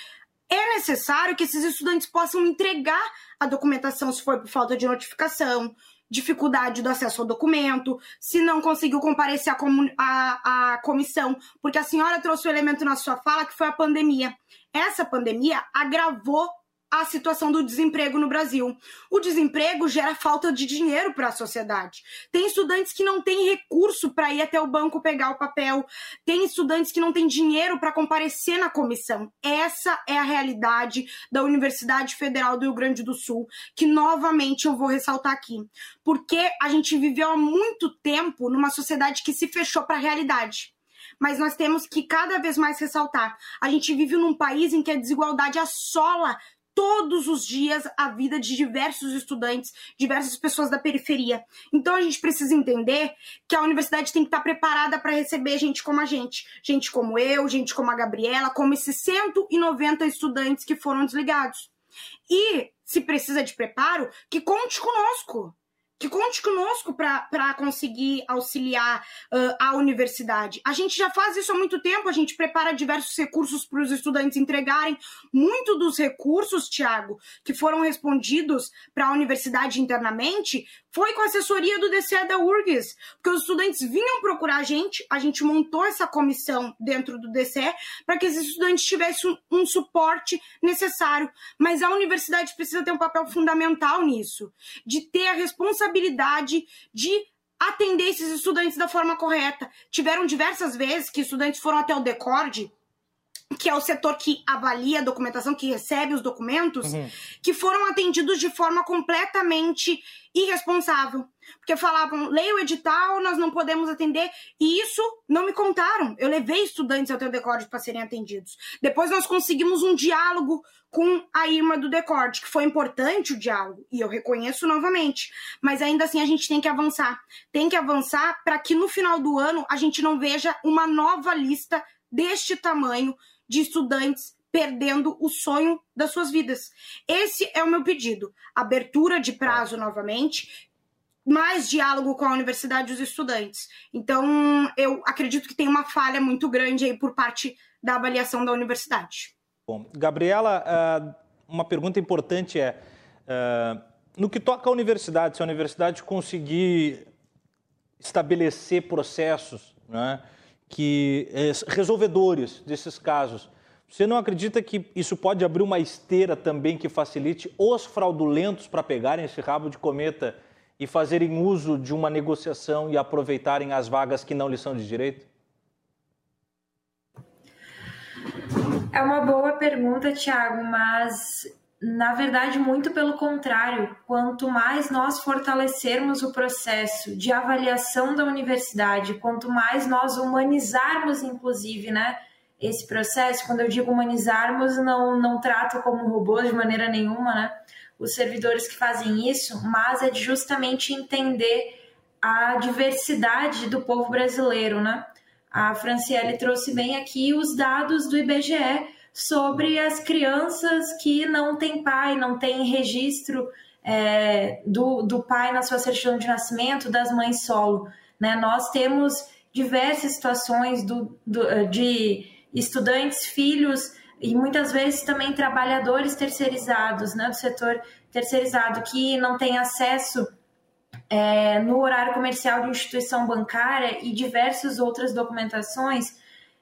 S6: é necessário que esses estudantes possam entregar a documentação se for por falta de notificação, dificuldade do acesso ao documento, se não conseguiu comparecer à, comissão, porque a senhora trouxe o um elemento na sua fala que foi a pandemia. Essa pandemia agravou a situação do desemprego no Brasil. O desemprego gera falta de dinheiro para a sociedade. Tem estudantes que não têm recurso para ir até o banco pegar o papel, tem estudantes que não têm dinheiro para comparecer na comissão. Essa é a realidade da Universidade Federal do Rio Grande do Sul, que novamente eu vou ressaltar aqui. Porque a gente viveu há muito tempo numa sociedade que se fechou para a realidade mas nós temos que cada vez mais ressaltar. A gente vive num país em que a desigualdade assola todos os dias a vida de diversos estudantes, diversas pessoas da periferia. Então a gente precisa entender que a universidade tem que estar preparada para receber gente como a gente, gente como eu, gente como a Gabriela, como esses 190 estudantes que foram desligados. E se precisa de preparo, que conte conosco que conte conosco para conseguir auxiliar uh, a universidade. A gente já faz isso há muito tempo, a gente prepara diversos recursos para os estudantes entregarem. Muito dos recursos, Tiago, que foram respondidos para a universidade internamente, foi com a assessoria do DCE da URGS, porque os estudantes vinham procurar a gente, a gente montou essa comissão dentro do DCE para que esses estudantes tivessem um, um suporte necessário. Mas a universidade precisa ter um papel fundamental nisso, de ter a responsabilidade de atender esses estudantes da forma correta. Tiveram diversas vezes que estudantes foram até o DECORD, que é o setor que avalia a documentação, que recebe os documentos, uhum. que foram atendidos de forma completamente irresponsável. Porque falavam, leia o edital, nós não podemos atender. E isso não me contaram. Eu levei estudantes ao teu decorde para serem atendidos. Depois nós conseguimos um diálogo com a irmã do decorde, que foi importante o diálogo. E eu reconheço novamente. Mas ainda assim a gente tem que avançar. Tem que avançar para que no final do ano a gente não veja uma nova lista deste tamanho de estudantes perdendo o sonho das suas vidas. Esse é o meu pedido. Abertura de prazo novamente, mais diálogo com a universidade e os estudantes. Então, eu acredito que tem uma falha muito grande aí por parte da avaliação da universidade.
S1: Bom, Gabriela, ah, uma pergunta importante é: ah, no que toca à universidade, se a universidade conseguir estabelecer processos, né? Que é, resolvedores desses casos. Você não acredita que isso pode abrir uma esteira também que facilite os fraudulentos para pegarem esse rabo de cometa e fazerem uso de uma negociação e aproveitarem as vagas que não lhes são de direito?
S4: É uma boa pergunta, Tiago, mas na verdade, muito pelo contrário, quanto mais nós fortalecermos o processo de avaliação da universidade, quanto mais nós humanizarmos, inclusive, né, esse processo, quando eu digo humanizarmos, não, não trato como robô de maneira nenhuma, né, os servidores que fazem isso, mas é justamente entender a diversidade do povo brasileiro, né? A Franciele trouxe bem aqui os dados do IBGE, sobre as crianças que não têm pai, não têm registro é, do, do pai na sua certidão de nascimento, das mães solo. Né? Nós temos diversas situações do, do, de estudantes, filhos e muitas vezes também trabalhadores terceirizados, né, do setor terceirizado, que não têm acesso é, no horário comercial de instituição bancária e diversas outras documentações.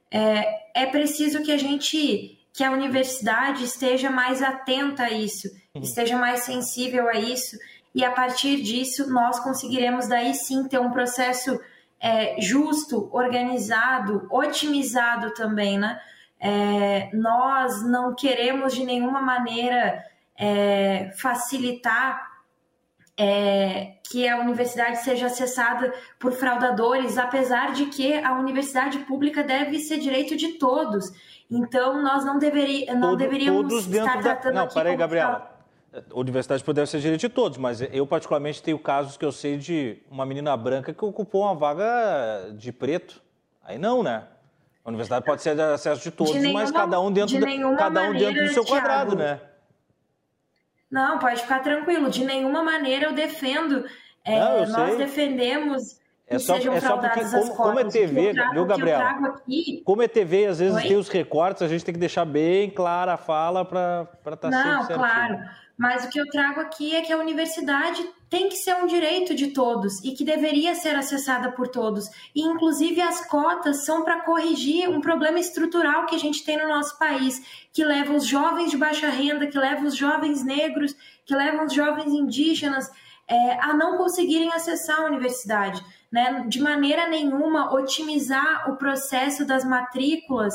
S4: É, é preciso que a gente que a universidade esteja mais atenta a isso, uhum. esteja mais sensível a isso, e a partir disso nós conseguiremos daí sim ter um processo é, justo, organizado, otimizado também, né? É, nós não queremos de nenhuma maneira é, facilitar é, que a universidade seja acessada por fraudadores, apesar de que a universidade pública deve ser direito de todos. Então, nós não, deveri, não Todo, deveríamos estar tratando
S1: da... Não, peraí, Gabriela. A universidade deve ser direito de todos, mas eu particularmente tenho casos que eu sei de uma menina branca que ocupou uma vaga de preto. Aí não, né? A universidade pode ser de acesso de todos, de nenhuma, mas cada um dentro, de cada um dentro do seu Thiago, quadrado, né?
S4: Não, pode ficar tranquilo. De nenhuma maneira eu defendo. É, não, eu nós sei. defendemos
S1: é só, é só porque, como, como, é TV, trago, viu, Gabriel? Como é TV, às vezes Oi? tem os recortes, a gente tem que deixar bem clara a fala para estar tá
S4: Não, sempre claro. Mas o que eu trago aqui é que a universidade tem que ser um direito de todos e que deveria ser acessada por todos. E, inclusive, as cotas são para corrigir um problema estrutural que a gente tem no nosso país, que leva os jovens de baixa renda, que leva os jovens negros, que leva os jovens indígenas é, a não conseguirem acessar a universidade né, de maneira nenhuma otimizar o processo das matrículas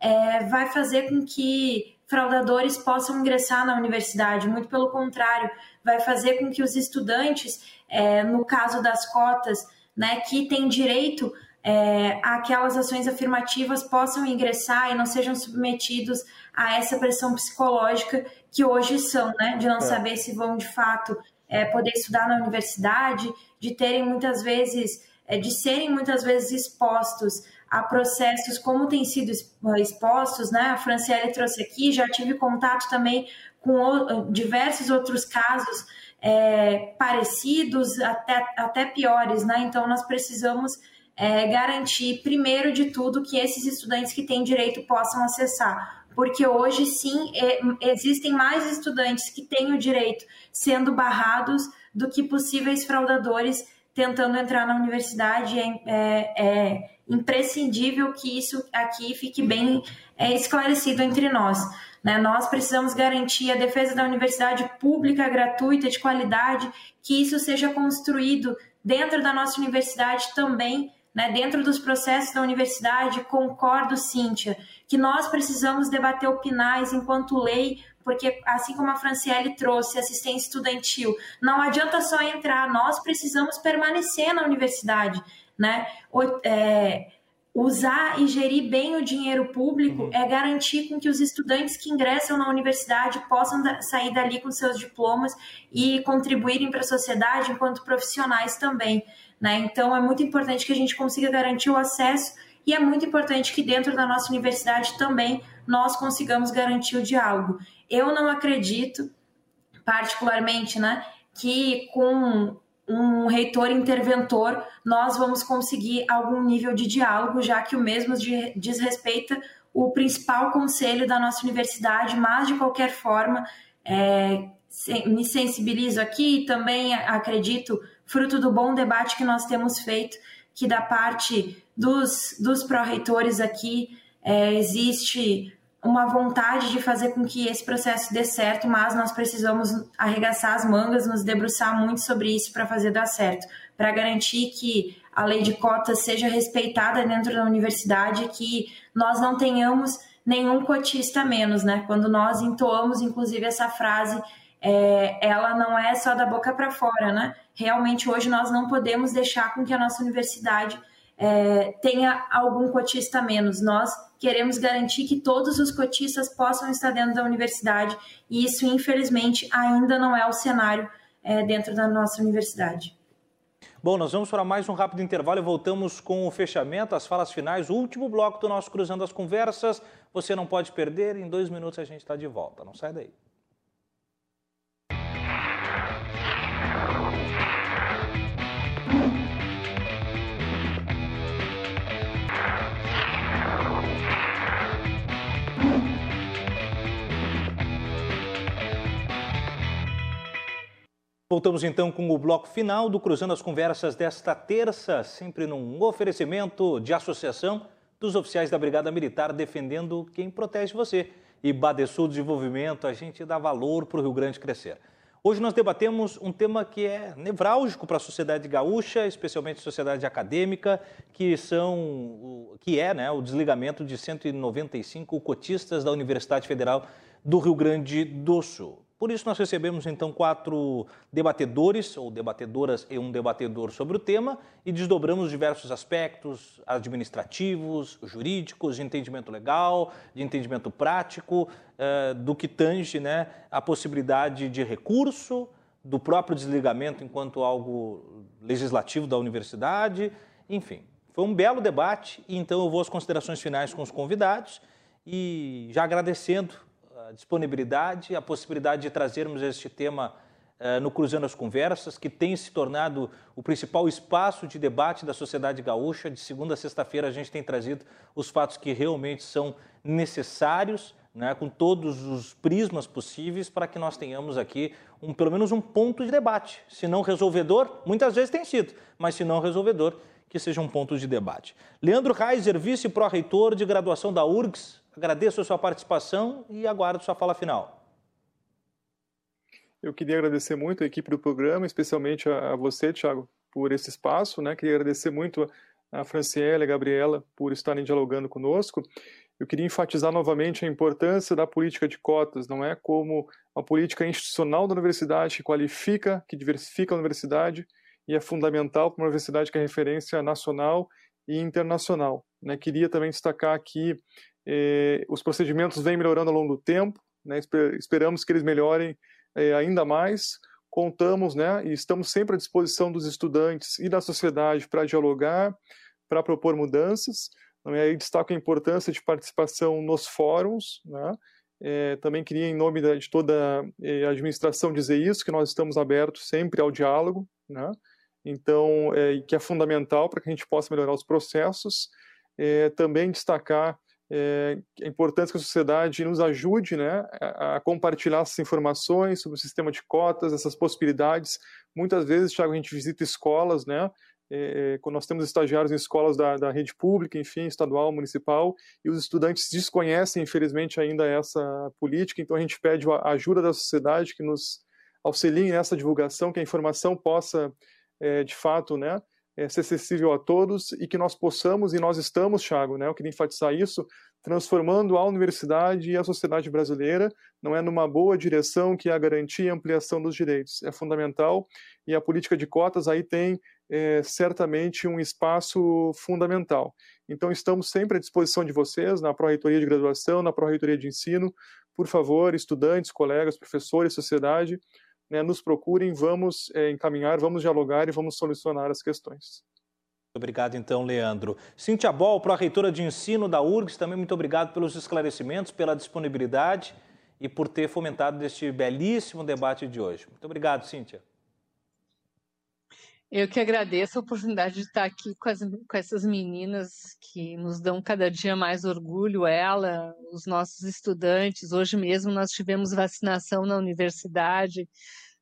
S4: é, vai fazer com que fraudadores possam ingressar na universidade, muito pelo contrário, vai fazer com que os estudantes, é, no caso das cotas, né, que têm direito é, àquelas ações afirmativas, possam ingressar e não sejam submetidos a essa pressão psicológica que hoje são, né, de não é. saber se vão de fato é, poder estudar na universidade, de terem muitas vezes, é, de serem muitas vezes expostos a processos como têm sido expostos, né? A Franciele trouxe aqui, já tive contato também com diversos outros casos é, parecidos, até, até piores, né? Então nós precisamos é, garantir, primeiro de tudo, que esses estudantes que têm direito possam acessar. Porque hoje sim é, existem mais estudantes que têm o direito sendo barrados do que possíveis fraudadores tentando entrar na universidade. É, é, é imprescindível que isso aqui fique bem é, esclarecido entre nós. Né? Nós precisamos garantir a defesa da universidade pública, gratuita, de qualidade, que isso seja construído dentro da nossa universidade também. Né, dentro dos processos da universidade, concordo, Cíntia, que nós precisamos debater o PINAIS enquanto lei porque assim como a Franciele trouxe assistência estudantil, não adianta só entrar, nós precisamos permanecer na universidade, né? É, usar e gerir bem o dinheiro público uhum. é garantir com que os estudantes que ingressam na universidade possam sair dali com seus diplomas e contribuírem para a sociedade enquanto profissionais também, né? Então é muito importante que a gente consiga garantir o acesso e é muito importante que dentro da nossa universidade também nós consigamos garantir o diálogo. Eu não acredito, particularmente, né, que com um reitor interventor nós vamos conseguir algum nível de diálogo, já que o mesmo desrespeita o principal conselho da nossa universidade, mas de qualquer forma é, me sensibilizo aqui e também acredito, fruto do bom debate que nós temos feito, que da parte dos, dos pró-reitores aqui é, existe uma vontade de fazer com que esse processo dê certo, mas nós precisamos arregaçar as mangas, nos debruçar muito sobre isso para fazer dar certo, para garantir que a lei de cotas seja respeitada dentro da universidade, que nós não tenhamos nenhum cotista menos, né? Quando nós entoamos, inclusive, essa frase, é, ela não é só da boca para fora, né? Realmente, hoje, nós não podemos deixar com que a nossa universidade é, tenha algum cotista menos. Nós queremos garantir que todos os cotistas possam estar dentro da universidade e isso, infelizmente, ainda não é o cenário é, dentro da nossa universidade.
S1: Bom, nós vamos para mais um rápido intervalo e voltamos com o fechamento, as falas finais, o último bloco do nosso Cruzando as Conversas. Você não pode perder, em dois minutos a gente está de volta. Não sai daí. Voltamos então com o bloco final do Cruzando as Conversas desta terça, sempre num oferecimento de associação dos oficiais da Brigada Militar defendendo quem protege você. E Badesul Desenvolvimento, a gente dá valor para o Rio Grande crescer. Hoje nós debatemos um tema que é nevrálgico para a sociedade gaúcha, especialmente a sociedade acadêmica, que são que é né, o desligamento de 195 cotistas da Universidade Federal do Rio Grande do Sul. Por isso, nós recebemos então quatro debatedores ou debatedoras e um debatedor sobre o tema e desdobramos diversos aspectos administrativos, jurídicos, de entendimento legal, de entendimento prático, eh, do que tange né, a possibilidade de recurso, do próprio desligamento enquanto algo legislativo da universidade, enfim. Foi um belo debate e então eu vou às considerações finais com os convidados e já agradecendo disponibilidade, a possibilidade de trazermos este tema uh, no Cruzando as Conversas, que tem se tornado o principal espaço de debate da sociedade gaúcha. De segunda a sexta-feira a gente tem trazido os fatos que realmente são necessários, né, com todos os prismas possíveis para que nós tenhamos aqui um, pelo menos um ponto de debate. Se não resolvedor, muitas vezes tem sido, mas se não resolvedor, que seja um ponto de debate. Leandro Reiser, vice-pró-reitor de graduação da URGS, agradeço a sua participação e aguardo sua fala final.
S3: Eu queria agradecer muito a equipe do programa, especialmente a, você, Thiago, por esse espaço. Né? Queria agradecer muito a Franciela e a Gabriela por estarem dialogando conosco. Eu queria enfatizar novamente a importância da política de cotas, não é como uma política institucional da universidade que qualifica, que diversifica a universidade e é fundamental para uma universidade que é referência nacional e internacional. Né? Queria também destacar que eh, os procedimentos vêm melhorando ao longo do tempo, né? esperamos que eles melhorem eh, ainda mais. Contamos né, e estamos sempre à disposição dos estudantes e da sociedade para dialogar, para propor mudanças. E aí destaco a importância de participação nos fóruns. Né? É, também queria, em nome de toda é, a administração, dizer isso, que nós estamos abertos sempre ao diálogo, né? então, é, que é fundamental para que a gente possa melhorar os processos. É, também destacar é, a importância que a sociedade nos ajude né, a, a, compartilhar essas informações sobre o sistema de cotas, essas possibilidades. Muitas vezes, Thiago, a gente visita escolas, né, é, quando nós temos estagiários em escolas da, da, rede pública, enfim, estadual, municipal, e os estudantes desconhecem, infelizmente, ainda essa política, então a gente pede a ajuda da sociedade que nos auxilie nessa divulgação, que a informação possa, é, de fato, né, é, ser acessível a todos e que nós possamos, e nós estamos, Thiago, né, eu queria enfatizar isso, transformando a universidade e a sociedade brasileira, não é numa boa direção que é a garantia e ampliação dos direitos. É fundamental e a política de cotas aí tem é, certamente um espaço fundamental. Então, estamos sempre à disposição de vocês, na Pró-Reitoria de Graduação, na Pró-Reitoria de Ensino. Por favor, estudantes, colegas, professores, sociedade, né, nos procurem, vamos é, encaminhar, vamos dialogar e vamos solucionar as questões.
S1: Obrigado, então, Leandro. Cíntia Bol, pró-reitora de ensino da URGS, também muito obrigado pelos esclarecimentos, pela disponibilidade e por ter fomentado este belíssimo debate de hoje. Muito obrigado, Cíntia.
S5: Eu que agradeço a oportunidade de estar aqui com, as, com, essas meninas que nos dão cada dia mais orgulho, ela, os nossos estudantes. Hoje mesmo nós tivemos vacinação na universidade,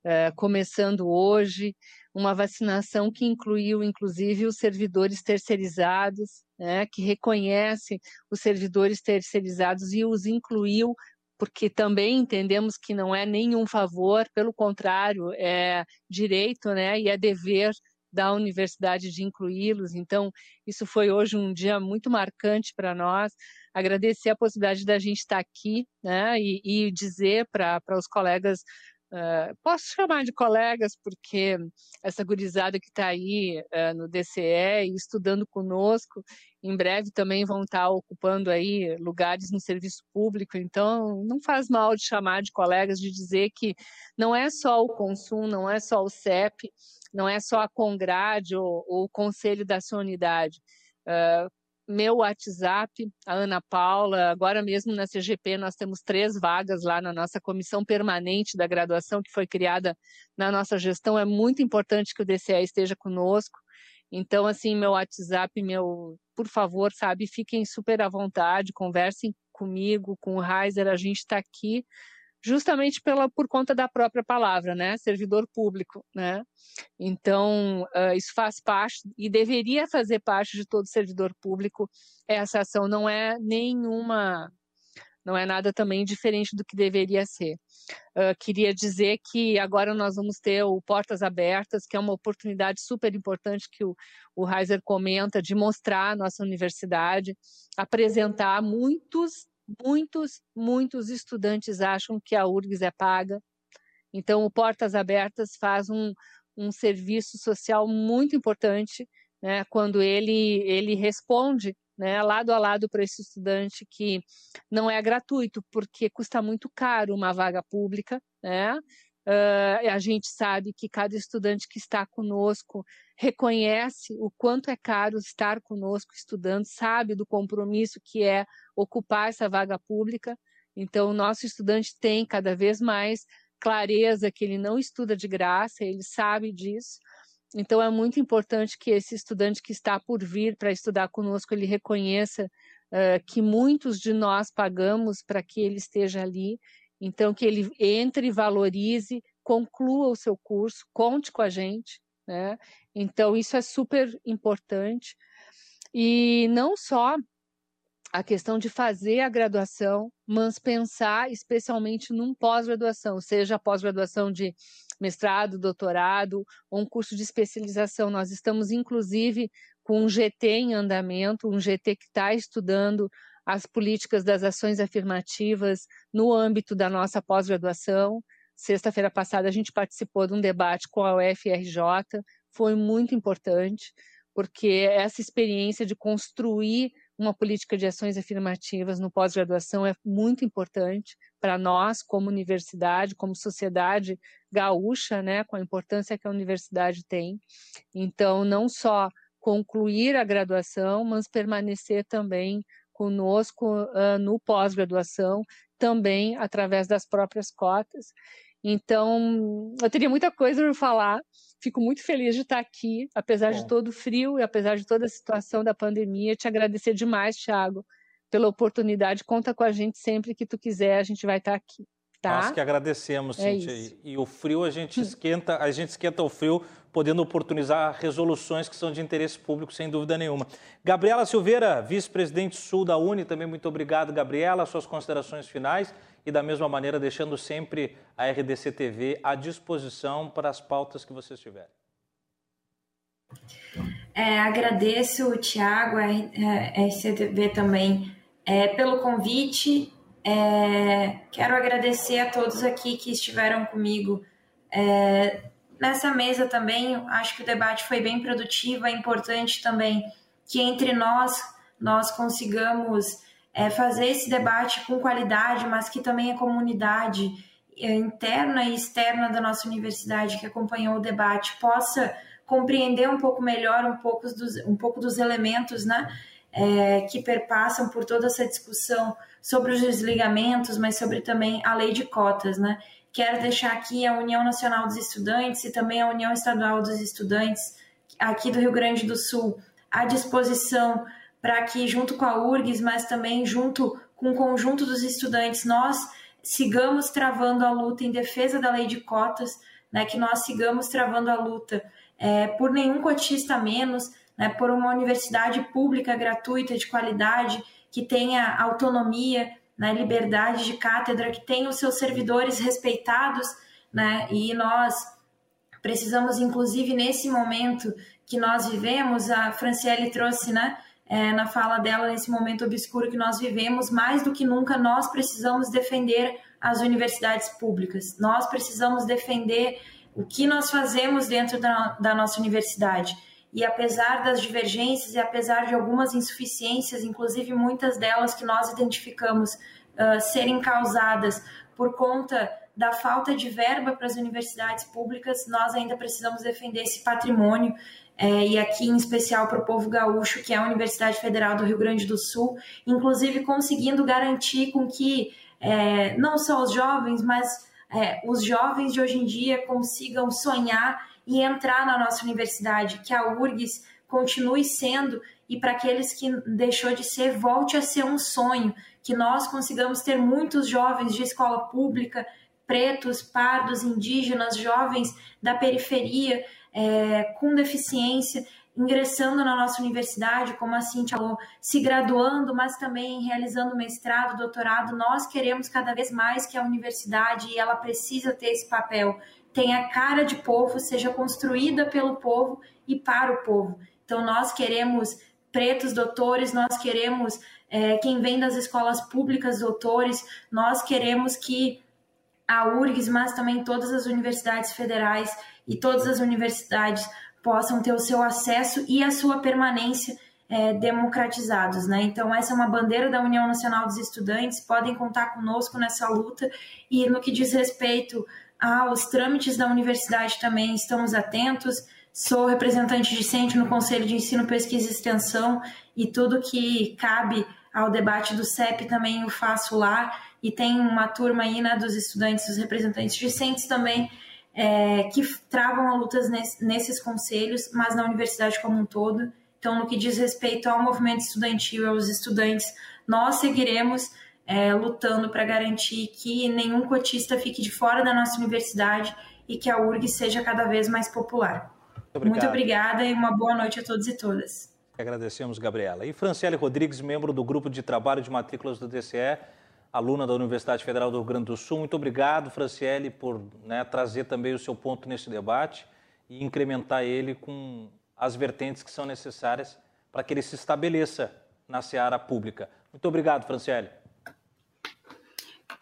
S5: eh, começando hoje, uma vacinação que incluiu, inclusive, os servidores terceirizados, né, que reconhece os servidores terceirizados e os incluiu porque também entendemos que não é nenhum favor, pelo contrário, é direito né, e é dever da universidade de incluí-los. Então, isso foi hoje um dia muito marcante para nós. Agradecer a possibilidade da gente estar aqui né, e, e dizer para os colegas Uh, posso chamar de colegas, porque essa gurizada que está aí uh, no DCE estudando conosco, em breve também vão estar tá ocupando aí lugares no serviço público, então não faz mal de chamar de colegas, de dizer que não é só o consumo, não é só o CEP, não é só a Congrade ou, ou o Conselho da sua unidade. Uh, meu WhatsApp, a Ana Paula, agora mesmo na CGP nós temos três vagas lá na nossa comissão permanente da graduação que foi criada na nossa gestão. É muito importante que o DCE esteja conosco. Então, assim, meu WhatsApp, meu, por favor, sabe, fiquem super à vontade, conversem comigo, com o Reiser, a gente está aqui justamente pela, por conta da própria palavra, né? Servidor público, né? Então, uh, isso faz parte e deveria fazer parte de todo servidor público. Essa ação não é nenhuma, não é nada também diferente do que deveria ser. Uh, queria dizer que agora nós vamos ter o Portas Abertas, que é uma oportunidade super importante que o, o Heiser comenta de mostrar a nossa universidade, apresentar muitos muitos, muitos estudantes acham que a URGS é paga. Então, o Portas Abertas faz um, um serviço social muito importante né, quando ele, ele responde né, lado a lado para esse estudante que não é gratuito, porque custa muito caro uma vaga pública, né? Uh, a gente sabe que cada estudante que está conosco reconhece o quanto é caro estar conosco estudando, sabe do compromisso que é ocupar essa vaga pública. Então, o nosso estudante tem cada vez mais clareza que ele não estuda de graça, ele sabe disso. Então é muito importante que esse estudante que está por vir para estudar conosco ele reconheça uh, que muitos de nós pagamos para que ele esteja ali. Então que ele entre, valorize, conclua o seu curso, conte com a gente, né? Então isso é super importante. E não só a questão de fazer a graduação, mas pensar especialmente num pós-graduação, seja pós-graduação de mestrado, doutorado ou um curso de especialização. Nós estamos, inclusive, com um GT em andamento, um GT que está estudando as políticas das ações afirmativas no âmbito da nossa pós-graduação. Sexta-feira passada a gente participou de um debate com a UFRJ, foi muito importante, porque essa experiência de construir uma política de ações afirmativas no pós-graduação é muito importante para nós, como universidade, como sociedade gaúcha, né, com a importância que a universidade tem. Então, não só concluir a graduação, mas permanecer também conosco uh, no pós-graduação, também através das próprias cotas. Então, eu teria muita coisa para falar. Fico muito feliz de estar aqui, apesar Bom. de todo o frio e apesar de toda a situação da pandemia. Te agradecer demais, Thiago, pela oportunidade. Conta com a gente sempre que tu quiser, a gente vai estar aqui. Tá?
S1: Nós que agradecemos, é Cíntia. Isso. E o frio a gente esquenta, a gente esquenta o frio, podendo oportunizar resoluções que são de interesse público, sem dúvida nenhuma. Gabriela Silveira, vice-presidente sul da Uni, também muito obrigado, Gabriela. Suas considerações finais e da mesma maneira deixando sempre a RDC TV à disposição para as pautas que vocês tiverem.
S4: É, agradeço o Tiago, a RCTV também, é, pelo convite. É, quero agradecer a todos aqui que estiveram comigo é, nessa mesa também. Acho que o debate foi bem produtivo. É importante também que entre nós nós consigamos é, fazer esse debate com qualidade, mas que também a comunidade é, interna e externa da nossa universidade que acompanhou o debate possa compreender um pouco melhor um pouco dos, um pouco dos elementos né, é, que perpassam por toda essa discussão sobre os desligamentos, mas sobre também a lei de cotas. Né? Quero deixar aqui a União Nacional dos Estudantes e também a União Estadual dos Estudantes aqui do Rio Grande do Sul à disposição para que, junto com a URGS, mas também junto com o conjunto dos estudantes, nós sigamos travando a luta em defesa da lei de cotas, né, que nós sigamos travando a luta é, por nenhum cotista menos, né, por uma universidade pública gratuita de qualidade, que tenha autonomia, né, liberdade de cátedra, que tenha os seus servidores respeitados, né, e nós precisamos, inclusive, nesse momento que nós vivemos, a Franciele trouxe, né, é, na fala dela nesse momento obscuro que nós vivemos, mais do que nunca nós precisamos defender as universidades públicas. Nós precisamos defender o que nós fazemos dentro da, da nossa universidade. E apesar das divergências e apesar de algumas insuficiências, inclusive muitas delas que nós identificamos uh, serem causadas por conta da falta de verba para as universidades públicas, nós ainda precisamos defender esse patrimônio é, e aqui em especial para o povo gaúcho, que é a Universidade Federal do Rio Grande do Sul, inclusive conseguindo garantir com que é, não só os jovens, mas é, os jovens de hoje em dia consigam sonhar e entrar na nossa universidade, que a URGS continue sendo e para aqueles que deixou de ser, volte a ser um sonho, que nós consigamos ter muitos jovens de escola pública, pretos, pardos, indígenas, jovens da periferia, é, com deficiência, ingressando na nossa universidade, como a Cintia falou, se graduando, mas também realizando mestrado, doutorado. Nós queremos cada vez mais que a universidade, ela precisa ter esse papel, tenha cara de povo, seja construída pelo povo e para o povo. Então, nós queremos pretos doutores, nós queremos é, quem vem das escolas públicas doutores, nós queremos que a URGS, mas também todas as universidades federais e todas as universidades possam ter o seu acesso e a sua permanência é, democratizados, né? Então essa é uma bandeira da União Nacional dos Estudantes, podem contar conosco nessa luta e no que diz respeito aos trâmites da universidade também estamos atentos. Sou representante discente no Conselho de Ensino, Pesquisa e Extensão e tudo que cabe ao debate do CEP também eu faço lá e tem uma turma aí né, dos estudantes, dos representantes discentes também, é, que travam lutas nesses conselhos, mas na universidade como um todo. Então, no que diz respeito ao movimento estudantil, aos estudantes, nós seguiremos é, lutando para garantir que nenhum cotista fique de fora da nossa universidade e que a URG seja cada vez mais popular. Muito, Muito obrigada e uma boa noite a todos e todas.
S1: Agradecemos, Gabriela. E Franciele Rodrigues, membro do grupo de trabalho de matrículas do DCE, aluna da Universidade Federal do Rio Grande do Sul. Muito obrigado, Franciele, por né, trazer também o seu ponto nesse debate e incrementar ele com as vertentes que são necessárias para que ele se estabeleça na seara pública. Muito obrigado, Franciele.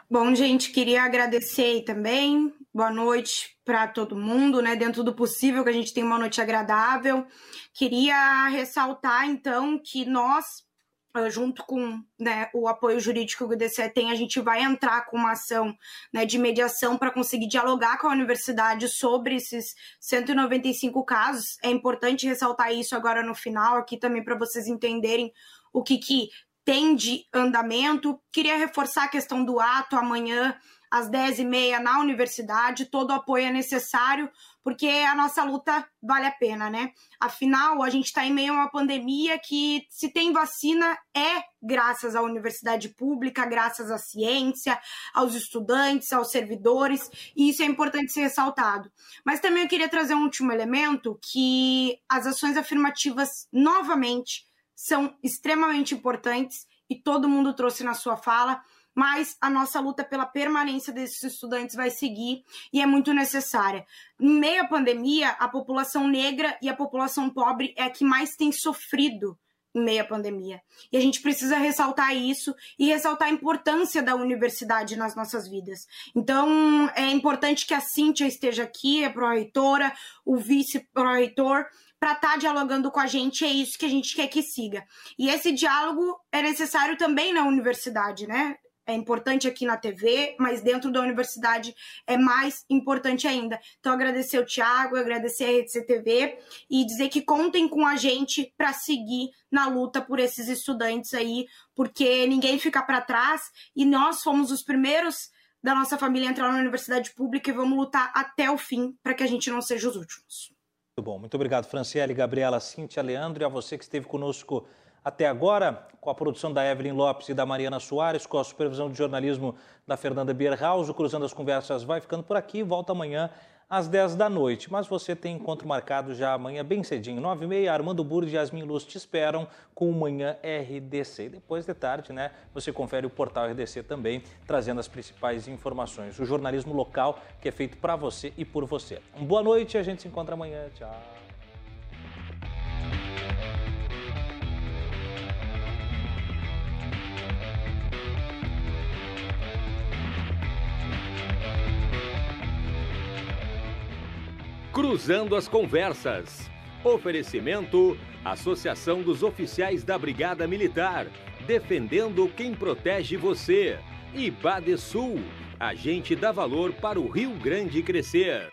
S6: Bom, gente, queria agradecer também. Boa noite para todo mundo, né? Dentro do possível, que a gente tenha uma noite agradável. Queria ressaltar, então, que nós, ah, junto com né, o apoio jurídico que o DCE tem, a gente vai entrar com uma ação né, de mediação para conseguir dialogar com a universidade sobre esses 195 casos. É importante ressaltar isso agora no final, aqui também para vocês entenderem o que, que tem de andamento. Queria reforçar a questão do ato amanhã, às 10h30, na universidade. Todo apoio é necessário, porque a nossa luta vale a pena, né? Afinal, a gente está em meio a uma pandemia que, se tem vacina, é graças à universidade pública, graças à ciência, aos estudantes, aos servidores, e isso é importante ser ressaltado. Mas também eu queria trazer um último elemento, que as ações afirmativas, novamente, são extremamente importantes e todo mundo trouxe na sua fala, mas a nossa luta pela permanência desses estudantes vai seguir e é muito necessária. Em meio à pandemia, a população negra e a população pobre é a que mais tem sofrido em meio à pandemia. E a gente precisa ressaltar isso e ressaltar a importância da universidade nas nossas vidas. Então, é importante que a Cíntia esteja aqui, a pró-reitora, o vice-pró-reitor, para estar tá dialogando com a gente, é isso que a gente quer que siga. E esse diálogo é necessário também na universidade, né? É importante aqui na TV, mas dentro da universidade é mais importante ainda. Então, agradecer o Tiago, agradecer a Rede CTV e dizer que contem com a gente para seguir na luta por esses estudantes aí, porque ninguém fica para trás e nós fomos os primeiros da nossa família a entrar na universidade pública e vamos lutar até o fim para que a gente não seja os últimos.
S1: Muito bom, muito obrigado, Franciele, Gabriela, Cíntia, Leandro e a você que esteve conosco até agora, com a produção da Evelyn Lopes e da Mariana Soares, com a supervisão de jornalismo da Fernanda Bierhaus. O Cruzando as Conversas vai ficando por aqui, volta amanhã às 10 da noite. Mas você tem encontro marcado já amanhã bem cedinho, 9h30. Armando Burdi e Yasmin Luz te esperam com o Manhã RDC. Depois de tarde, né, você confere o portal RDC também, trazendo as principais informações. O jornalismo local que é feito para você e por você. Uma boa noite a gente se encontra amanhã. Tchau.
S2: Cruzando as Conversas. Oferecimento: Associação dos Oficiais da Brigada Militar. Defendendo quem protege você. E Badesul. Agente dá valor para o Rio Grande crescer.